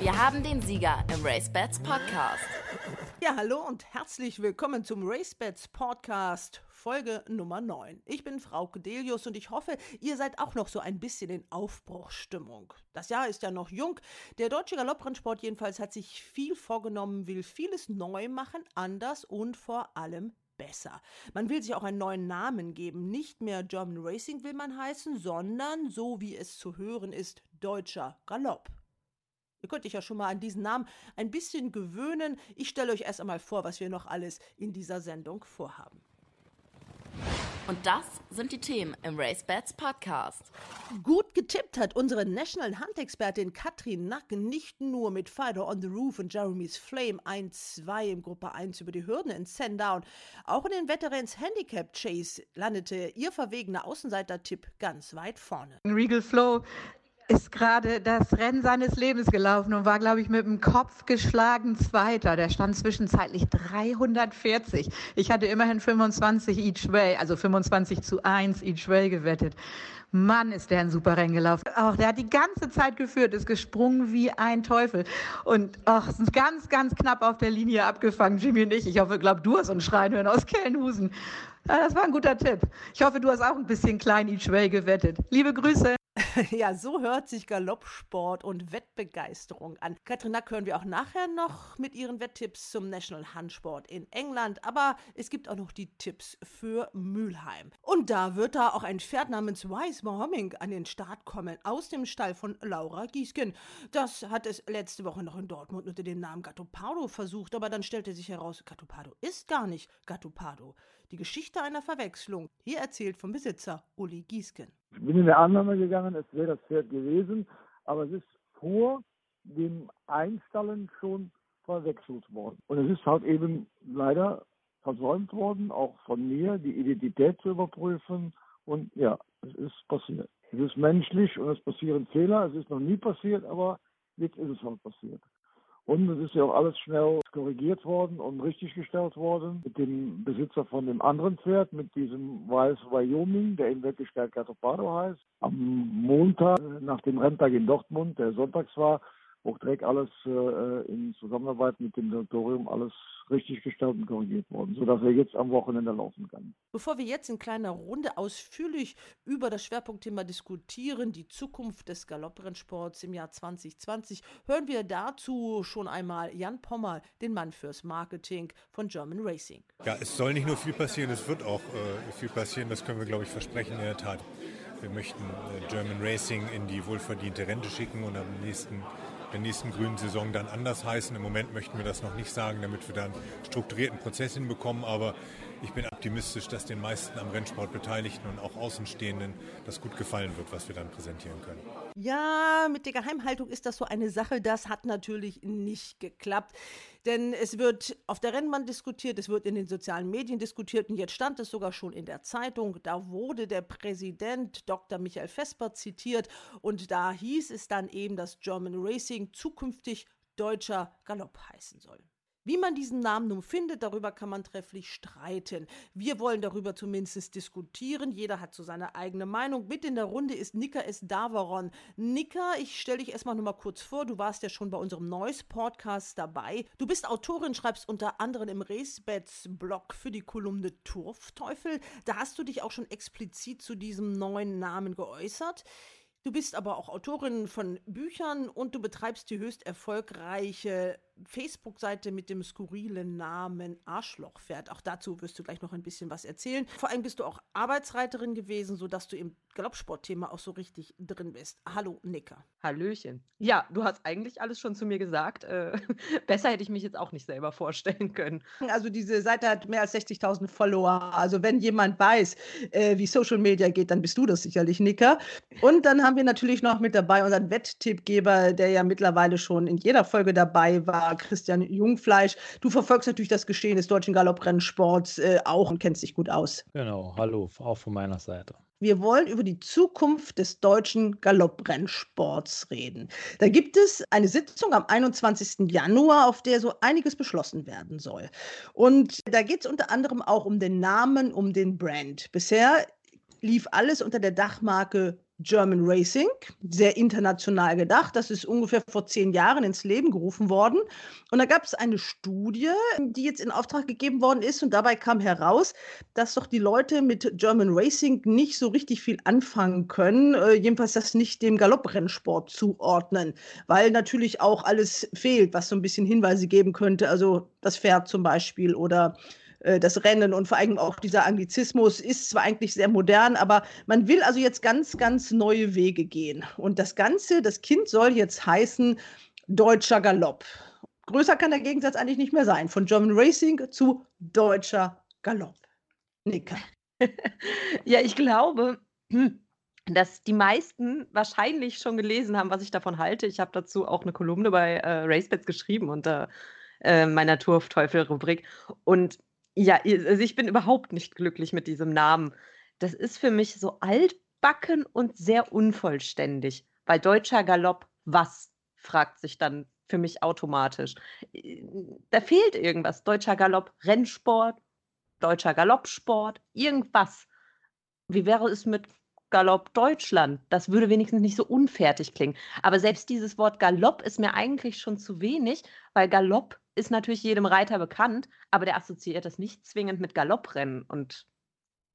Wir haben den Sieger im Race Bats Podcast. Ja, hallo und herzlich willkommen zum RaceBets Podcast, Folge Nummer 9. Ich bin Frau Delius und ich hoffe, ihr seid auch noch so ein bisschen in Aufbruchsstimmung. Das Jahr ist ja noch jung. Der deutsche Galopprennsport jedenfalls hat sich viel vorgenommen, will vieles neu machen, anders und vor allem besser. Man will sich auch einen neuen Namen geben. Nicht mehr German Racing will man heißen, sondern, so wie es zu hören ist, deutscher Galopp. Ihr könnt euch ja schon mal an diesen Namen ein bisschen gewöhnen. Ich stelle euch erst einmal vor, was wir noch alles in dieser Sendung vorhaben. Und das sind die Themen im Race Bats Podcast. Gut getippt hat unsere National Hunt-Expertin Katrin Nacken nicht nur mit Fighter on the Roof und Jeremy's Flame 1-2 im Gruppe 1 über die Hürden in Sandown. Auch in den Veterans Handicap Chase landete ihr verwegener Außenseiter-Tipp ganz weit vorne. Regal Flow ist gerade das Rennen seines Lebens gelaufen und war, glaube ich, mit dem Kopf geschlagen Zweiter. Der stand zwischenzeitlich 340. Ich hatte immerhin 25 each way, also 25 zu 1 each way gewettet. Mann, ist der ein super Rennen gelaufen. Auch der hat die ganze Zeit geführt, ist gesprungen wie ein Teufel. Und ach, ist ganz, ganz knapp auf der Linie abgefangen, Jimmy und ich. Ich hoffe, glaub, du hast uns schreien hören aus Kellenhusen. Ja, das war ein guter Tipp. Ich hoffe, du hast auch ein bisschen klein each way gewettet. Liebe Grüße. ja, so hört sich Galoppsport und Wettbegeisterung an. Katrina hören wir auch nachher noch mit ihren Wetttipps zum National Handsport in England, aber es gibt auch noch die Tipps für Mülheim. Und da wird da auch ein Pferd namens Wise Mohaming an den Start kommen, aus dem Stall von Laura Giesken. Das hat es letzte Woche noch in Dortmund unter dem Namen Gattopardo versucht, aber dann stellte sich heraus, Gattopardo ist gar nicht Gattopardo. Die Geschichte einer Verwechslung, hier erzählt vom Besitzer Uli Giesken. Ich bin in der Annahme gegangen, es wäre das Pferd gewesen, aber es ist vor dem Einstallen schon verwechselt worden. Und es ist halt eben leider versäumt worden, auch von mir, die Identität zu überprüfen. Und ja, es ist passiert. Es ist menschlich und es passieren Fehler. Es ist noch nie passiert, aber jetzt ist es halt passiert. Und es ist ja auch alles schnell korrigiert worden und richtiggestellt worden mit dem Besitzer von dem anderen Pferd, mit diesem Weiß Wyoming, der in Wirklichkeit Gatopado heißt. Am Montag, nach dem Renntag in Dortmund, der sonntags war, auch direkt alles äh, in Zusammenarbeit mit dem Direktorium alles richtig gestellt und korrigiert worden, sodass er jetzt am Wochenende laufen kann. Bevor wir jetzt in kleiner Runde ausführlich über das Schwerpunktthema diskutieren, die Zukunft des Galopprennsports im Jahr 2020, hören wir dazu schon einmal Jan Pommer, den Mann fürs Marketing von German Racing. Ja, es soll nicht nur viel passieren, es wird auch äh, viel passieren, das können wir, glaube ich, versprechen in der Tat. Wir möchten äh, German Racing in die wohlverdiente Rente schicken und am nächsten der nächsten grünen Saison dann anders heißen. Im Moment möchten wir das noch nicht sagen, damit wir dann strukturierten Prozess hinbekommen. Aber ich bin optimistisch, dass den meisten am Rennsport Beteiligten und auch Außenstehenden das gut gefallen wird, was wir dann präsentieren können. Ja, mit der Geheimhaltung ist das so eine Sache, das hat natürlich nicht geklappt. Denn es wird auf der Rennbahn diskutiert, es wird in den sozialen Medien diskutiert und jetzt stand es sogar schon in der Zeitung. Da wurde der Präsident Dr. Michael Vesper zitiert und da hieß es dann eben, dass German Racing zukünftig deutscher Galopp heißen soll. Wie man diesen Namen nun findet, darüber kann man trefflich streiten. Wir wollen darüber zumindest diskutieren. Jeder hat so seine eigene Meinung. Mit in der Runde ist Nika S. Davaron. Nika, ich stelle dich erstmal nur mal kurz vor. Du warst ja schon bei unserem Neues Podcast dabei. Du bist Autorin, schreibst unter anderem im Racebets Blog für die Kolumne Turfteufel. Da hast du dich auch schon explizit zu diesem neuen Namen geäußert. Du bist aber auch Autorin von Büchern und du betreibst die höchst erfolgreiche Facebook-Seite mit dem skurrilen Namen Arschlochpferd. Auch dazu wirst du gleich noch ein bisschen was erzählen. Vor allem bist du auch Arbeitsreiterin gewesen, sodass du im Galoppsportthema auch so richtig drin bist. Hallo, Nicker. Hallöchen. Ja, du hast eigentlich alles schon zu mir gesagt. Äh, besser hätte ich mich jetzt auch nicht selber vorstellen können. Also diese Seite hat mehr als 60.000 Follower. Also wenn jemand weiß, äh, wie Social Media geht, dann bist du das sicherlich, Nicker. Und dann haben wir natürlich noch mit dabei unseren Wetttippgeber, der ja mittlerweile schon in jeder Folge dabei war, Christian Jungfleisch. Du verfolgst natürlich das Geschehen des deutschen Galopprennsports äh, auch und kennst dich gut aus. Genau, hallo, auch von meiner Seite. Wir wollen über die Zukunft des deutschen Galopprennsports reden. Da gibt es eine Sitzung am 21. Januar, auf der so einiges beschlossen werden soll. Und da geht es unter anderem auch um den Namen, um den Brand. Bisher lief alles unter der Dachmarke German Racing, sehr international gedacht. Das ist ungefähr vor zehn Jahren ins Leben gerufen worden. Und da gab es eine Studie, die jetzt in Auftrag gegeben worden ist. Und dabei kam heraus, dass doch die Leute mit German Racing nicht so richtig viel anfangen können. Äh, jedenfalls das nicht dem Galopprennsport zuordnen, weil natürlich auch alles fehlt, was so ein bisschen Hinweise geben könnte. Also das Pferd zum Beispiel oder äh, das Rennen und vor allem auch dieser Anglizismus ist zwar eigentlich sehr modern, aber man will also jetzt ganz, ganz neue Wege gehen. Und das Ganze, das Kind soll jetzt heißen Deutscher Galopp. Größer kann der Gegensatz eigentlich nicht mehr sein. Von German Racing zu Deutscher Galopp. Nika. ja, ich glaube, dass die meisten wahrscheinlich schon gelesen haben, was ich davon halte. Ich habe dazu auch eine Kolumne bei äh, RaceBets geschrieben unter äh, meiner Turfteufel-Rubrik. Und ja, also ich bin überhaupt nicht glücklich mit diesem Namen. Das ist für mich so altbacken und sehr unvollständig. Weil deutscher Galopp, was? fragt sich dann für mich automatisch. Da fehlt irgendwas. Deutscher Galopp, Rennsport, deutscher Galoppsport, irgendwas. Wie wäre es mit Galopp Deutschland? Das würde wenigstens nicht so unfertig klingen. Aber selbst dieses Wort Galopp ist mir eigentlich schon zu wenig, weil Galopp ist natürlich jedem Reiter bekannt, aber der assoziiert das nicht zwingend mit Galopprennen. Und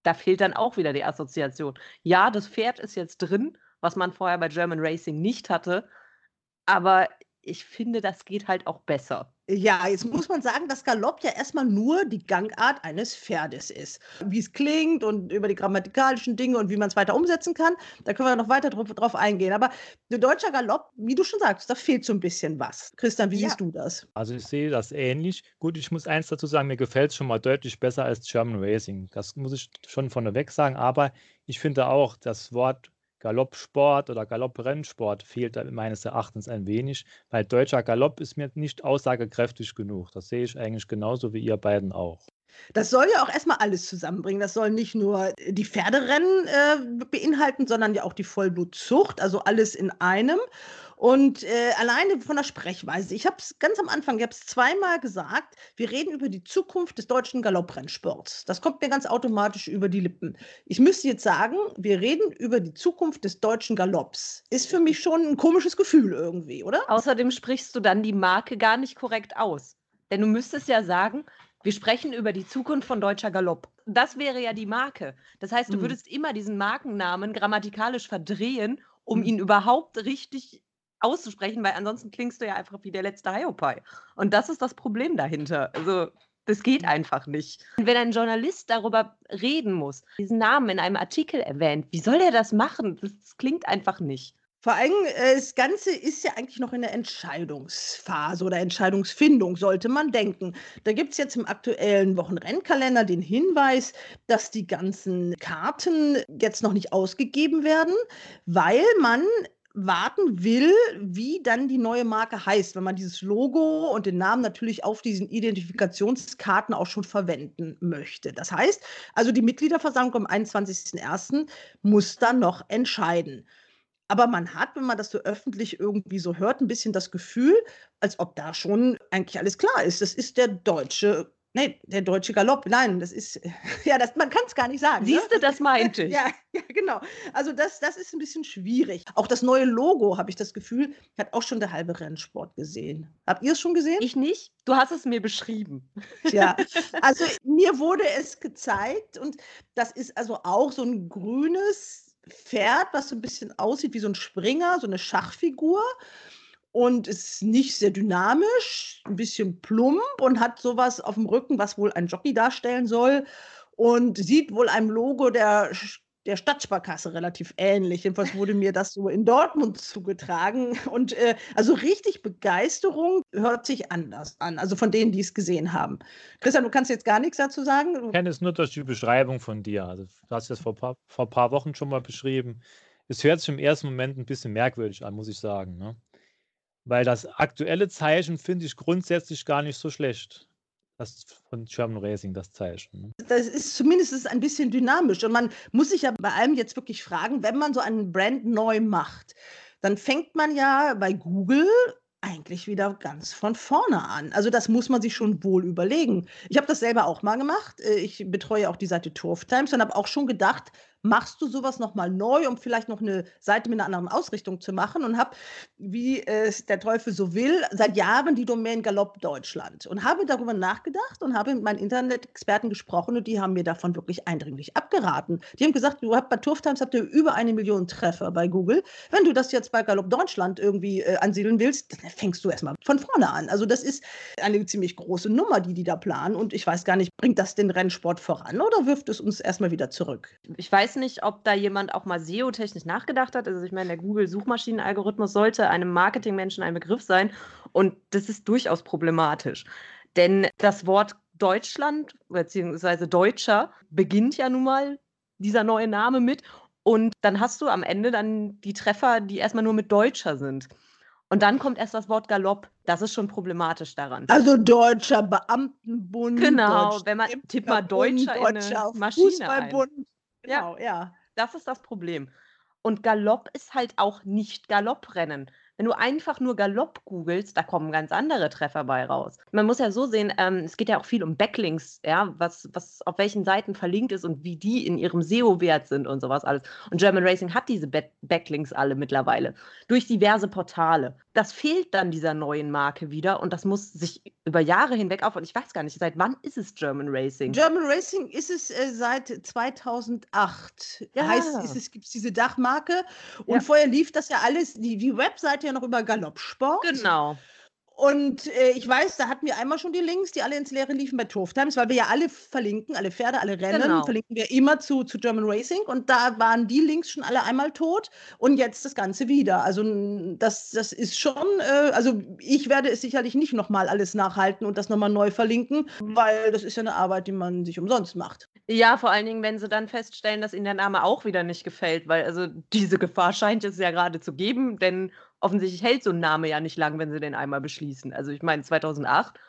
da fehlt dann auch wieder die Assoziation. Ja, das Pferd ist jetzt drin, was man vorher bei German Racing nicht hatte, aber ich finde, das geht halt auch besser. Ja, jetzt muss man sagen, dass Galopp ja erstmal nur die Gangart eines Pferdes ist. Wie es klingt und über die grammatikalischen Dinge und wie man es weiter umsetzen kann, da können wir noch weiter drauf, drauf eingehen. Aber der deutsche Galopp, wie du schon sagst, da fehlt so ein bisschen was. Christian, wie ja. siehst du das? Also ich sehe das ähnlich. Gut, ich muss eins dazu sagen, mir gefällt es schon mal deutlich besser als German Racing. Das muss ich schon vorneweg sagen. Aber ich finde auch, das Wort Galoppsport oder Galopprennsport fehlt meines Erachtens ein wenig, weil deutscher Galopp ist mir nicht aussagekräftig genug. Das sehe ich eigentlich genauso wie ihr beiden auch. Das soll ja auch erstmal alles zusammenbringen. Das soll nicht nur die Pferderennen äh, beinhalten, sondern ja auch die Vollblutzucht, also alles in einem. Und äh, alleine von der Sprechweise, ich habe es ganz am Anfang, ich habe es zweimal gesagt, wir reden über die Zukunft des deutschen Galopprennsports. Das kommt mir ganz automatisch über die Lippen. Ich müsste jetzt sagen, wir reden über die Zukunft des deutschen Galopps. Ist für mich schon ein komisches Gefühl irgendwie, oder? Außerdem sprichst du dann die Marke gar nicht korrekt aus. Denn du müsstest ja sagen, wir sprechen über die Zukunft von deutscher Galopp. Das wäre ja die Marke. Das heißt, du mhm. würdest immer diesen Markennamen grammatikalisch verdrehen, um mhm. ihn überhaupt richtig auszusprechen, weil ansonsten klingst du ja einfach wie der letzte Hiopai. Und das ist das Problem dahinter. Also, das geht einfach nicht. Und wenn ein Journalist darüber reden muss, diesen Namen in einem Artikel erwähnt, wie soll er das machen? Das, das klingt einfach nicht. Vor allem, äh, das Ganze ist ja eigentlich noch in der Entscheidungsphase oder Entscheidungsfindung, sollte man denken. Da gibt es jetzt im aktuellen Wochenrennkalender den Hinweis, dass die ganzen Karten jetzt noch nicht ausgegeben werden, weil man warten will, wie dann die neue Marke heißt, wenn man dieses Logo und den Namen natürlich auf diesen Identifikationskarten auch schon verwenden möchte. Das heißt, also die Mitgliederversammlung am 21.01. muss dann noch entscheiden. Aber man hat, wenn man das so öffentlich irgendwie so hört, ein bisschen das Gefühl, als ob da schon eigentlich alles klar ist. Das ist der deutsche Nee, der deutsche Galopp. Nein, das ist, ja, das, man kann es gar nicht sagen. Ne? Siehst ne? du, das meinte ich. Ja, ja, genau. Also das, das ist ein bisschen schwierig. Auch das neue Logo, habe ich das Gefühl, hat auch schon der halbe Rennsport gesehen. Habt ihr es schon gesehen? Ich nicht. Du hast es mir beschrieben. Ja, also mir wurde es gezeigt und das ist also auch so ein grünes Pferd, was so ein bisschen aussieht wie so ein Springer, so eine Schachfigur und ist nicht sehr dynamisch, ein bisschen plump und hat sowas auf dem Rücken, was wohl ein Jockey darstellen soll und sieht wohl einem Logo der, der Stadtsparkasse relativ ähnlich. Jedenfalls wurde mir das so in Dortmund zugetragen und äh, also richtig Begeisterung hört sich anders an, also von denen, die es gesehen haben. Christian, du kannst jetzt gar nichts dazu sagen? Ich kenne es nur durch die Beschreibung von dir. Also du hast es vor, vor ein paar Wochen schon mal beschrieben. Es hört sich im ersten Moment ein bisschen merkwürdig an, muss ich sagen. Ne? Weil das aktuelle Zeichen finde ich grundsätzlich gar nicht so schlecht. Das von German Racing, das Zeichen. Ne? Das ist zumindest ein bisschen dynamisch. Und man muss sich ja bei allem jetzt wirklich fragen, wenn man so einen Brand neu macht, dann fängt man ja bei Google eigentlich wieder ganz von vorne an. Also das muss man sich schon wohl überlegen. Ich habe das selber auch mal gemacht. Äh, ich betreue auch die Seite Turf Times und habe auch schon gedacht, machst du sowas nochmal neu, um vielleicht noch eine Seite mit einer anderen Ausrichtung zu machen und habe, wie es der Teufel so will, seit Jahren die Domain Galopp Deutschland und habe darüber nachgedacht und habe mit meinen Internet-Experten gesprochen und die haben mir davon wirklich eindringlich abgeraten. Die haben gesagt, du habt bei Turf Times habt ihr über eine Million Treffer bei Google. Wenn du das jetzt bei Galopp Deutschland irgendwie äh, ansiedeln willst, dann fängst du erstmal von vorne an. Also das ist eine ziemlich große Nummer, die die da planen und ich weiß gar nicht, bringt das den Rennsport voran oder wirft es uns erstmal wieder zurück? Ich weiß nicht, ob da jemand auch mal SEO-technisch nachgedacht hat. Also ich meine, der Google-Suchmaschinenalgorithmus sollte einem Marketingmenschen ein Begriff sein und das ist durchaus problematisch. Denn das Wort Deutschland bzw. Deutscher beginnt ja nun mal dieser neue Name mit und dann hast du am Ende dann die Treffer, die erstmal nur mit Deutscher sind. Und dann kommt erst das Wort Galopp. Das ist schon problematisch daran. Also Deutscher Beamtenbund. Genau, Deutscher wenn man tipp mal Deutscher in eine Maschine ein. Genau, ja. ja. Das ist das Problem. Und Galopp ist halt auch nicht Galopprennen. Wenn du einfach nur Galopp googelst, da kommen ganz andere Treffer bei raus. Man muss ja so sehen, ähm, es geht ja auch viel um Backlinks, ja, was, was auf welchen Seiten verlinkt ist und wie die in ihrem SEO-Wert sind und sowas alles. Und German Racing hat diese Back Backlinks alle mittlerweile durch diverse Portale. Das fehlt dann dieser neuen Marke wieder und das muss sich über Jahre hinweg auf. Und ich weiß gar nicht, seit wann ist es German Racing? German Racing ist es äh, seit 2008. Ja. Heißt, es gibt diese Dachmarke und Ja. vorher lief das ja alles, die, die Webseite ja noch über Galoppsport. Genau. Und äh, ich weiß, da hatten wir einmal schon die Links, die alle ins Leere liefen bei Turf Times, weil wir ja alle verlinken, alle Pferde, alle Rennen, Genau. verlinken wir immer zu, zu German Racing. Und da waren die Links schon alle einmal tot und jetzt das Ganze wieder. Also das, das ist schon, äh, also ich werde es sicherlich nicht nochmal alles nachhalten und das nochmal neu verlinken, weil das ist ja eine Arbeit, die man sich umsonst macht. Ja, vor allen Dingen, wenn sie dann feststellen, dass ihnen der Name auch wieder nicht gefällt, weil also diese Gefahr scheint es ja gerade zu geben, denn offensichtlich hält so ein Name ja nicht lang, wenn sie den einmal beschließen. Also ich meine 2008,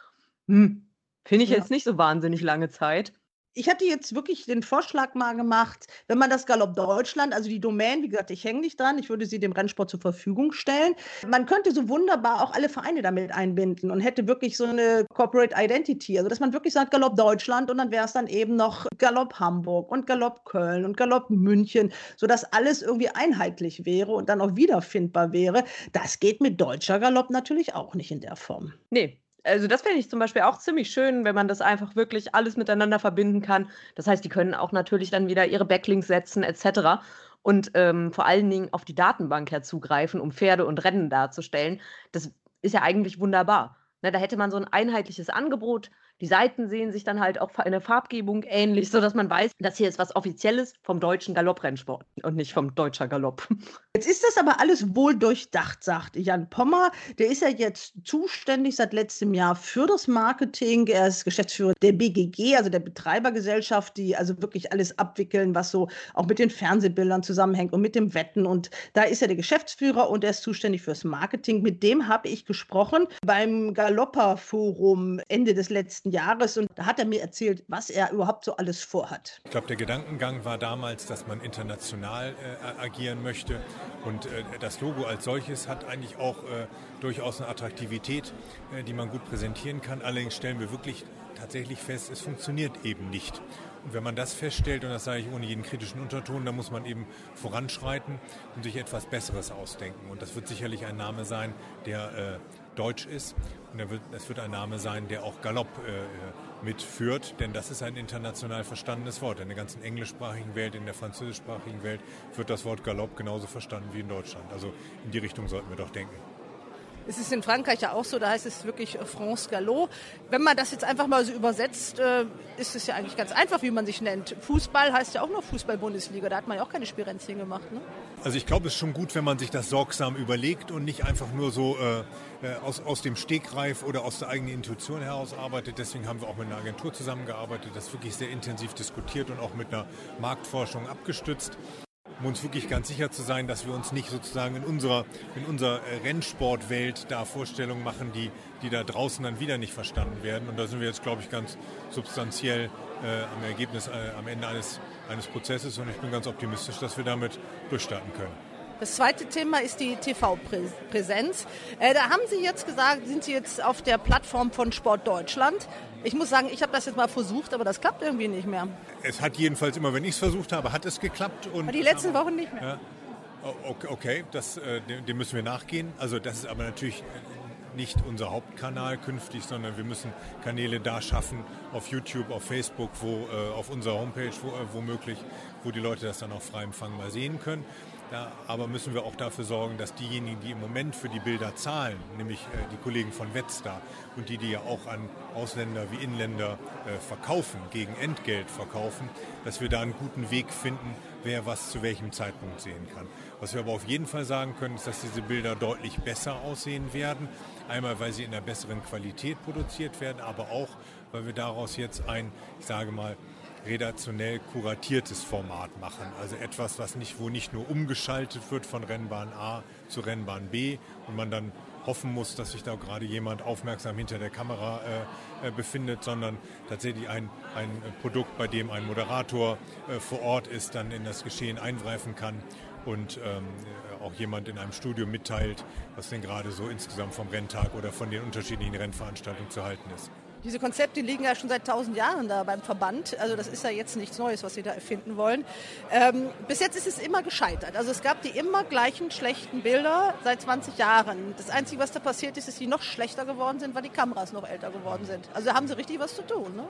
hm, finde ich Ja. jetzt nicht so wahnsinnig lange Zeit. Ich hatte jetzt wirklich den Vorschlag mal gemacht, wenn man das Galopp Deutschland, also die Domain, wie gesagt, ich hänge nicht dran, ich würde sie dem Rennsport zur Verfügung stellen. Man könnte so wunderbar auch alle Vereine damit einbinden und hätte wirklich so eine Corporate Identity, also dass man wirklich sagt Galopp Deutschland und dann wäre es dann eben noch Galopp Hamburg und Galopp Köln und Galopp München, sodass alles irgendwie einheitlich wäre und dann auch wiederfindbar wäre. Das geht mit deutscher Galopp natürlich auch nicht in der Form. Nee, also das fände ich zum Beispiel auch ziemlich schön, wenn man das einfach wirklich alles miteinander verbinden kann. Das heißt, die können auch natürlich dann wieder ihre Backlinks setzen etc. Und ähm, vor allen Dingen auf die Datenbank herzugreifen, um Pferde und Rennen darzustellen. Das ist ja eigentlich wunderbar. Ne, da hätte man so ein einheitliches Angebot. Die Seiten sehen sich dann halt auch in der Farbgebung ähnlich, sodass man weiß, das hier ist was Offizielles vom deutschen Galopprennsport und nicht vom deutscher Galopp. Jetzt ist das aber alles wohl durchdacht, sagt Jan Pommer. Der ist ja jetzt zuständig seit letztem Jahr für das Marketing. Er ist Geschäftsführer der BGG, also der Betreibergesellschaft, die also wirklich alles abwickeln, was so auch mit den Fernsehbildern zusammenhängt und mit dem Wetten. Und da ist er der Geschäftsführer und er ist zuständig fürs Marketing. Mit dem habe ich gesprochen beim Galopper-Forum Ende des letzten Jahres und da hat er mir erzählt, was er überhaupt so alles vorhat. Ich glaube, der Gedankengang war damals, dass man international äh, agieren möchte. Und äh, das Logo als solches hat eigentlich auch äh, durchaus eine Attraktivität, äh, die man gut präsentieren kann. Allerdings stellen wir wirklich tatsächlich fest, es funktioniert eben nicht. Und wenn man das feststellt, und das sage ich ohne jeden kritischen Unterton, dann muss man eben voranschreiten und sich etwas Besseres ausdenken. Und das wird sicherlich ein Name sein, der äh, deutsch ist. Es wird ein Name sein, der auch Galopp äh, mitführt, denn das ist ein international verstandenes Wort. In der ganzen englischsprachigen Welt, in der französischsprachigen Welt wird das Wort Galopp genauso verstanden wie in Deutschland. Also in die Richtung sollten wir doch denken. Es ist in Frankreich ja auch so, da heißt es wirklich äh, France Galop. Wenn man das jetzt einfach mal so übersetzt, äh, ist es ja eigentlich ganz einfach, wie man sich nennt. Fußball heißt ja auch nur Fußball-Bundesliga, da hat man ja auch keine Spirenzchen gemacht. Ne? Also ich glaube, es ist schon gut, wenn man sich das sorgsam überlegt und nicht einfach nur so äh, äh, aus, aus dem Stegreif oder aus der eigenen Intuition heraus arbeitet. Deswegen haben wir auch mit einer Agentur zusammengearbeitet, das wirklich sehr intensiv diskutiert und auch mit einer Marktforschung abgestützt um uns wirklich ganz sicher zu sein, dass wir uns nicht sozusagen in unserer, in unserer äh, Rennsportwelt da Vorstellungen machen, die, die da draußen dann wieder nicht verstanden werden. Und da sind wir jetzt, glaube ich, ganz substanziell äh, am Ergebnis, äh, am Ende eines, eines Prozesses und ich bin ganz optimistisch, dass wir damit durchstarten können. Das zweite Thema ist die TV-Präsenz. Äh, da haben Sie jetzt gesagt, sind Sie jetzt auf der Plattform von Sport Deutschland. Ich muss sagen, ich habe das jetzt mal versucht, aber das klappt irgendwie nicht mehr. Es hat jedenfalls immer, wenn ich es versucht habe, hat es geklappt. Und aber die letzten Wochen nicht mehr. Ja. Okay, das, äh, dem müssen wir nachgehen. Also das ist aber natürlich nicht unser Hauptkanal künftig, sondern wir müssen Kanäle da schaffen, auf YouTube, auf Facebook, wo, äh, auf unserer Homepage wo, äh, womöglich, wo die Leute das dann auch frei empfangen mal sehen können. Da, aber müssen wir auch dafür sorgen, dass diejenigen, die im Moment für die Bilder zahlen, nämlich äh, die Kollegen von Wetstar und die, die ja auch an Ausländer wie Inländer äh, verkaufen, gegen Entgelt verkaufen, dass wir da einen guten Weg finden, wer was zu welchem Zeitpunkt sehen kann. Was wir aber auf jeden Fall sagen können, ist, dass diese Bilder deutlich besser aussehen werden. Einmal, weil sie in einer besseren Qualität produziert werden, aber auch, weil wir daraus jetzt ein, ich sage mal, redaktionell kuratiertes Format machen. Also etwas, was nicht, wo nicht nur umgeschaltet wird von Rennbahn A zu Rennbahn B und man dann hoffen muss, dass sich da gerade jemand aufmerksam hinter der Kamera äh, äh, befindet, sondern tatsächlich ein, ein Produkt, bei dem ein Moderator äh, vor Ort ist, dann in das Geschehen eingreifen kann und ähm, auch jemand in einem Studio mitteilt, was denn gerade so insgesamt vom Renntag oder von den unterschiedlichen Rennveranstaltungen zu halten ist. Diese Konzepte liegen ja schon seit tausend Jahren da beim Verband. Also das ist ja jetzt nichts Neues, was Sie da erfinden wollen. Ähm, bis jetzt ist es immer gescheitert. Also es gab die immer gleichen schlechten Bilder seit 20 Jahren. Das Einzige, was da passiert ist, ist, dass die noch schlechter geworden sind, weil die Kameras noch älter geworden sind. Also da haben sie richtig was zu tun. Ne?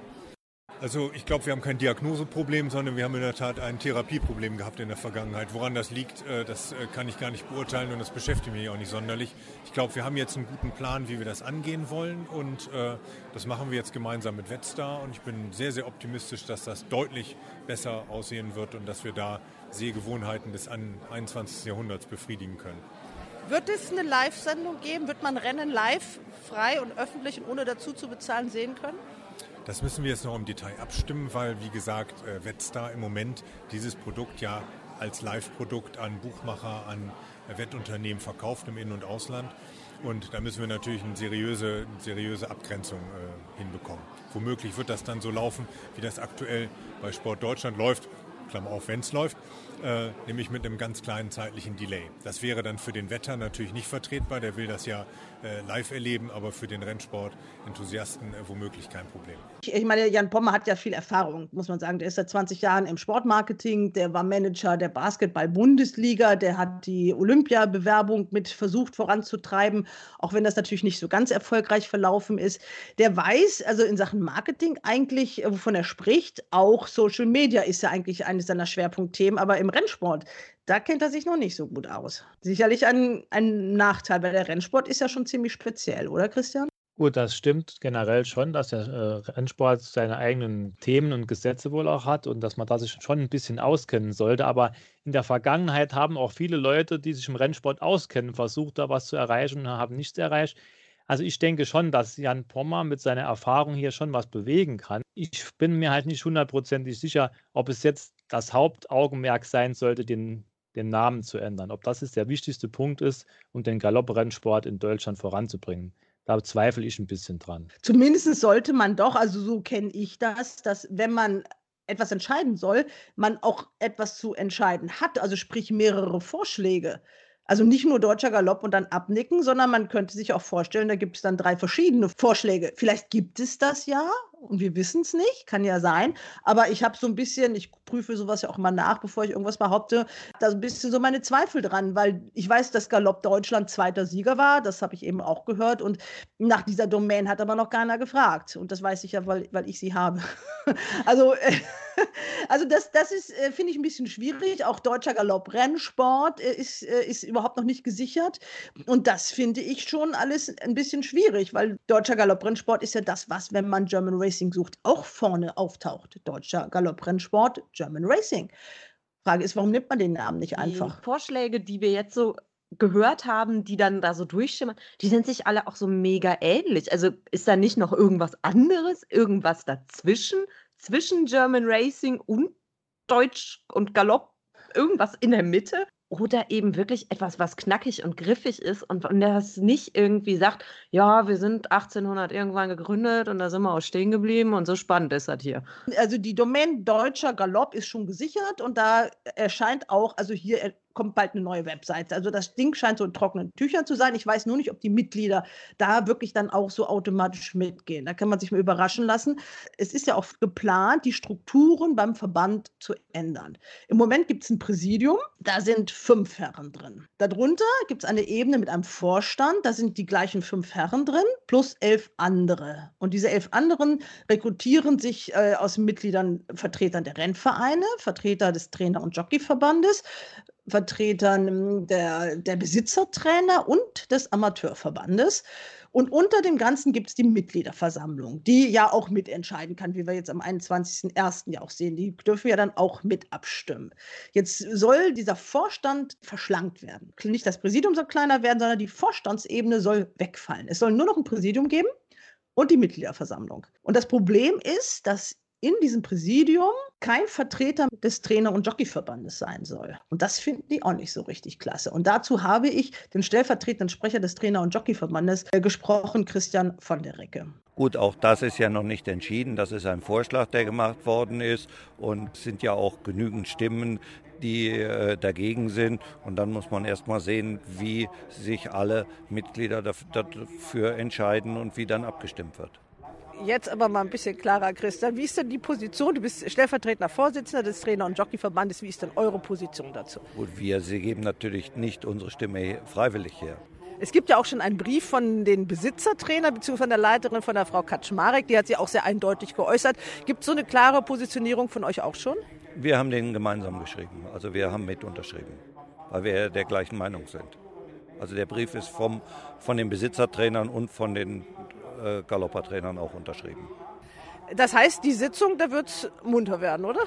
Also ich glaube, wir haben kein Diagnoseproblem, sondern wir haben in der Tat ein Therapieproblem gehabt in der Vergangenheit. Woran das liegt, äh, das äh, kann ich gar nicht beurteilen und das beschäftigt mich auch nicht sonderlich. Ich glaube, wir haben jetzt einen guten Plan, wie wir das angehen wollen und äh, das machen wir jetzt gemeinsam mit Vetstar und ich bin sehr, sehr optimistisch, dass das deutlich besser aussehen wird und dass wir da Sehgewohnheiten des 21. Jahrhunderts befriedigen können. Wird es eine Live-Sendung geben? Wird man Rennen live, frei und öffentlich und ohne dazu zu bezahlen sehen können? Das müssen wir jetzt noch im Detail abstimmen, weil, wie gesagt, äh, Wetstar im Moment dieses Produkt ja als Live-Produkt an Buchmacher, an Wettunternehmen verkauft im In- und Ausland. Und da müssen wir natürlich eine seriöse, seriöse Abgrenzung äh, hinbekommen. Womöglich wird das dann so laufen, wie das aktuell bei Sport Deutschland läuft, Klammer auf, wenn es läuft, äh, nämlich mit einem ganz kleinen zeitlichen Delay. Das wäre dann für den Wetter natürlich nicht vertretbar, der will das ja äh, live erleben, aber für den Rennsport-Enthusiasten äh, womöglich kein Problem. Ich meine, Jan Pommer hat ja viel Erfahrung, muss man sagen. Der ist seit 20 Jahren im Sportmarketing, der war Manager der Basketball-Bundesliga, der hat die Olympiabewerbung mit versucht voranzutreiben, auch wenn das natürlich nicht so ganz erfolgreich verlaufen ist. Der weiß also in Sachen Marketing eigentlich, wovon er spricht, auch Social Media ist ja eigentlich eines seiner Schwerpunktthemen, aber im Rennsport, da kennt er sich noch nicht so gut aus. Sicherlich ein, ein Nachteil, weil der Rennsport ist ja schon ziemlich speziell, oder Christian? Gut, das stimmt generell schon, dass der äh, Rennsport seine eigenen Themen und Gesetze wohl auch hat und dass man da sich schon ein bisschen auskennen sollte. Aber in der Vergangenheit haben auch viele Leute, die sich im Rennsport auskennen, versucht, da was zu erreichen und haben nichts erreicht. Also ich denke schon, dass Jan Pommer mit seiner Erfahrung hier schon was bewegen kann. Ich bin mir halt nicht hundertprozentig sicher, ob es jetzt das Hauptaugenmerk sein sollte, den, den Namen zu ändern. Ob das ist der wichtigste Punkt ist, um den Galopprennsport in Deutschland voranzubringen. Da zweifle ich ein bisschen dran. Zumindest sollte man doch, also so kenne ich das, dass wenn man etwas entscheiden soll, man auch etwas zu entscheiden hat, also sprich mehrere Vorschläge. Also nicht nur deutscher Galopp und dann abnicken, sondern man könnte sich auch vorstellen, da gibt es dann drei verschiedene Vorschläge. Vielleicht gibt es das ja und wir wissen es nicht, kann ja sein. Aber ich habe so ein bisschen, ich prüfe sowas ja auch mal nach, bevor ich irgendwas behaupte, da ein bisschen so meine Zweifel dran, weil ich weiß, dass Galopp Deutschland zweiter Sieger war, das habe ich eben auch gehört. Und nach dieser Domain hat aber noch keiner gefragt. Und das weiß ich ja, weil, weil ich sie habe. also. Äh, also das, das ist, äh, finde ich, ein bisschen schwierig. Auch deutscher Galopp-Rennsport äh, ist, äh, ist überhaupt noch nicht gesichert. Und das finde ich schon alles ein bisschen schwierig, weil deutscher Galopp-Rennsport ist ja das, was, wenn man German Racing sucht, auch vorne auftaucht. Deutscher Galopp-Rennsport, German Racing. Frage ist, warum nimmt man den Namen nicht einfach? Die Vorschläge, die wir jetzt so gehört haben, die dann da so durchschimmern, die sind sich alle auch so mega ähnlich. Also ist da nicht noch irgendwas anderes, irgendwas dazwischen? zwischen German Racing und Deutsch und Galopp irgendwas in der Mitte oder eben wirklich etwas, was knackig und griffig ist und, und das nicht irgendwie sagt, ja, wir sind 1800 irgendwann gegründet und da sind wir auch stehen geblieben und so spannend ist das hier. Also die Domain deutscher Galopp ist schon gesichert und da erscheint auch, also hier kommt bald eine neue Webseite. Also das Ding scheint so in trockenen Tüchern zu sein. Ich weiß nur nicht, ob die Mitglieder da wirklich dann auch so automatisch mitgehen. Da kann man sich mal überraschen lassen. Es ist ja auch geplant, die Strukturen beim Verband zu ändern. Im Moment gibt es ein Präsidium, da sind fünf Herren drin. Darunter gibt es eine Ebene mit einem Vorstand, da sind die gleichen fünf Herren drin, plus elf andere. Und diese elf anderen rekrutieren sich äh, aus Mitgliedern, Vertretern der Rennvereine, Vertreter des Trainer- und Jockeyverbandes, Vertretern der, der Besitzertrainer und des Amateurverbandes. Und unter dem Ganzen gibt es die Mitgliederversammlung, die ja auch mitentscheiden kann, wie wir jetzt am 21.01. ja auch sehen. Die dürfen ja dann auch mit abstimmen. Jetzt soll dieser Vorstand verschlankt werden. Nicht das Präsidium soll kleiner werden, sondern die Vorstandsebene soll wegfallen. Es soll nur noch ein Präsidium geben und die Mitgliederversammlung. Und das Problem ist, dass in diesem Präsidium kein Vertreter des Trainer- und Jockeyverbandes sein soll. Und das finden die auch nicht so richtig klasse. Und dazu habe ich den stellvertretenden Sprecher des Trainer- und Jockeyverbandes äh, gesprochen, Christian von der Recke. Gut, auch das ist ja noch nicht entschieden. Das ist ein Vorschlag, der gemacht worden ist. Und es sind ja auch genügend Stimmen, die äh, dagegen sind. Und dann muss man erst mal sehen, wie sich alle Mitglieder dafür entscheiden und wie dann abgestimmt wird. Jetzt aber mal ein bisschen klarer, Christian. Wie ist denn die Position? Du bist stellvertretender Vorsitzender des Trainer- und Jockeyverbandes. Wie ist denn eure Position dazu? Gut, wir sie geben natürlich nicht unsere Stimme freiwillig her. Es gibt ja auch schon einen Brief von den Besitzertrainer bzw. von der Leiterin von der Frau Kaczmarek. Die hat sich auch sehr eindeutig geäußert. Gibt es so eine klare Positionierung von euch auch schon? Wir haben den gemeinsam geschrieben. Also wir haben mit unterschrieben, weil wir der gleichen Meinung sind. Also der Brief ist vom, von den Besitzertrainern und von den äh, Galoppertrainern auch unterschrieben. Das heißt, die Sitzung, da wird es munter werden, oder?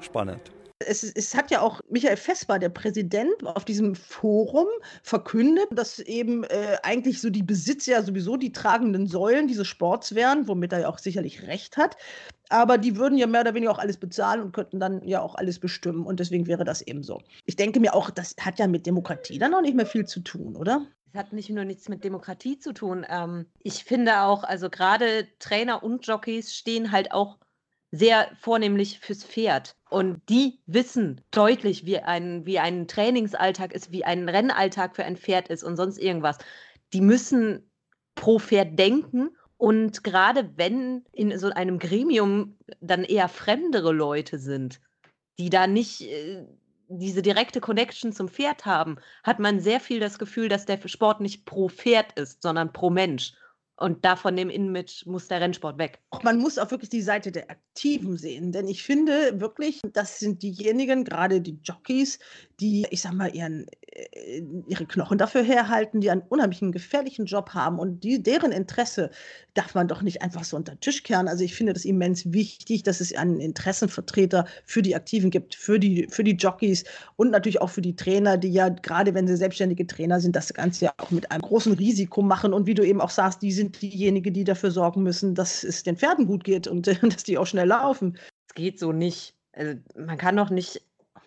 Spannend. Es, es, hat ja auch Michael Vesper, der Präsident, auf diesem Forum verkündet, dass eben äh, eigentlich so die Besitzer ja sowieso die tragenden Säulen dieses Sports wären, womit er ja auch sicherlich recht hat. Aber die würden ja mehr oder weniger auch alles bezahlen und könnten dann ja auch alles bestimmen. Und deswegen wäre das eben so. Ich denke mir auch, das hat ja mit Demokratie dann auch nicht mehr viel zu tun, oder? Es hat nicht nur nichts mit Demokratie zu tun. Ähm, ich finde auch, also gerade Trainer und Jockeys stehen halt auch sehr vornehmlich fürs Pferd. Und die wissen deutlich, wie ein, wie ein Trainingsalltag ist, wie ein Rennalltag für ein Pferd ist und sonst irgendwas. Die müssen pro Pferd denken. Und gerade wenn in so einem Gremium dann eher fremdere Leute sind, die da nicht äh, diese direkte Connection zum Pferd haben, hat man sehr viel das Gefühl, dass der Sport nicht pro Pferd ist, sondern pro Mensch. Und davon dem Image muss der Rennsport weg. Man muss auch wirklich die Seite der Aktiven sehen, denn ich finde wirklich, das sind diejenigen, gerade die Jockeys, die, ich sag mal, ihren, äh, ihre Knochen dafür herhalten, die einen unheimlichen gefährlichen Job haben und die, deren Interesse darf man doch nicht einfach so unter den Tisch kehren. Also ich finde das immens wichtig, dass es einen Interessenvertreter für die Aktiven gibt, für die, für die Jockeys und natürlich auch für die Trainer, die ja gerade wenn sie selbstständige Trainer sind, das Ganze ja auch mit einem großen Risiko machen und wie du eben auch sagst, die sind diejenigen, die dafür sorgen müssen, dass es den Pferden gut geht und äh, dass die auch schnell laufen. Es geht so nicht. Also man kann doch nicht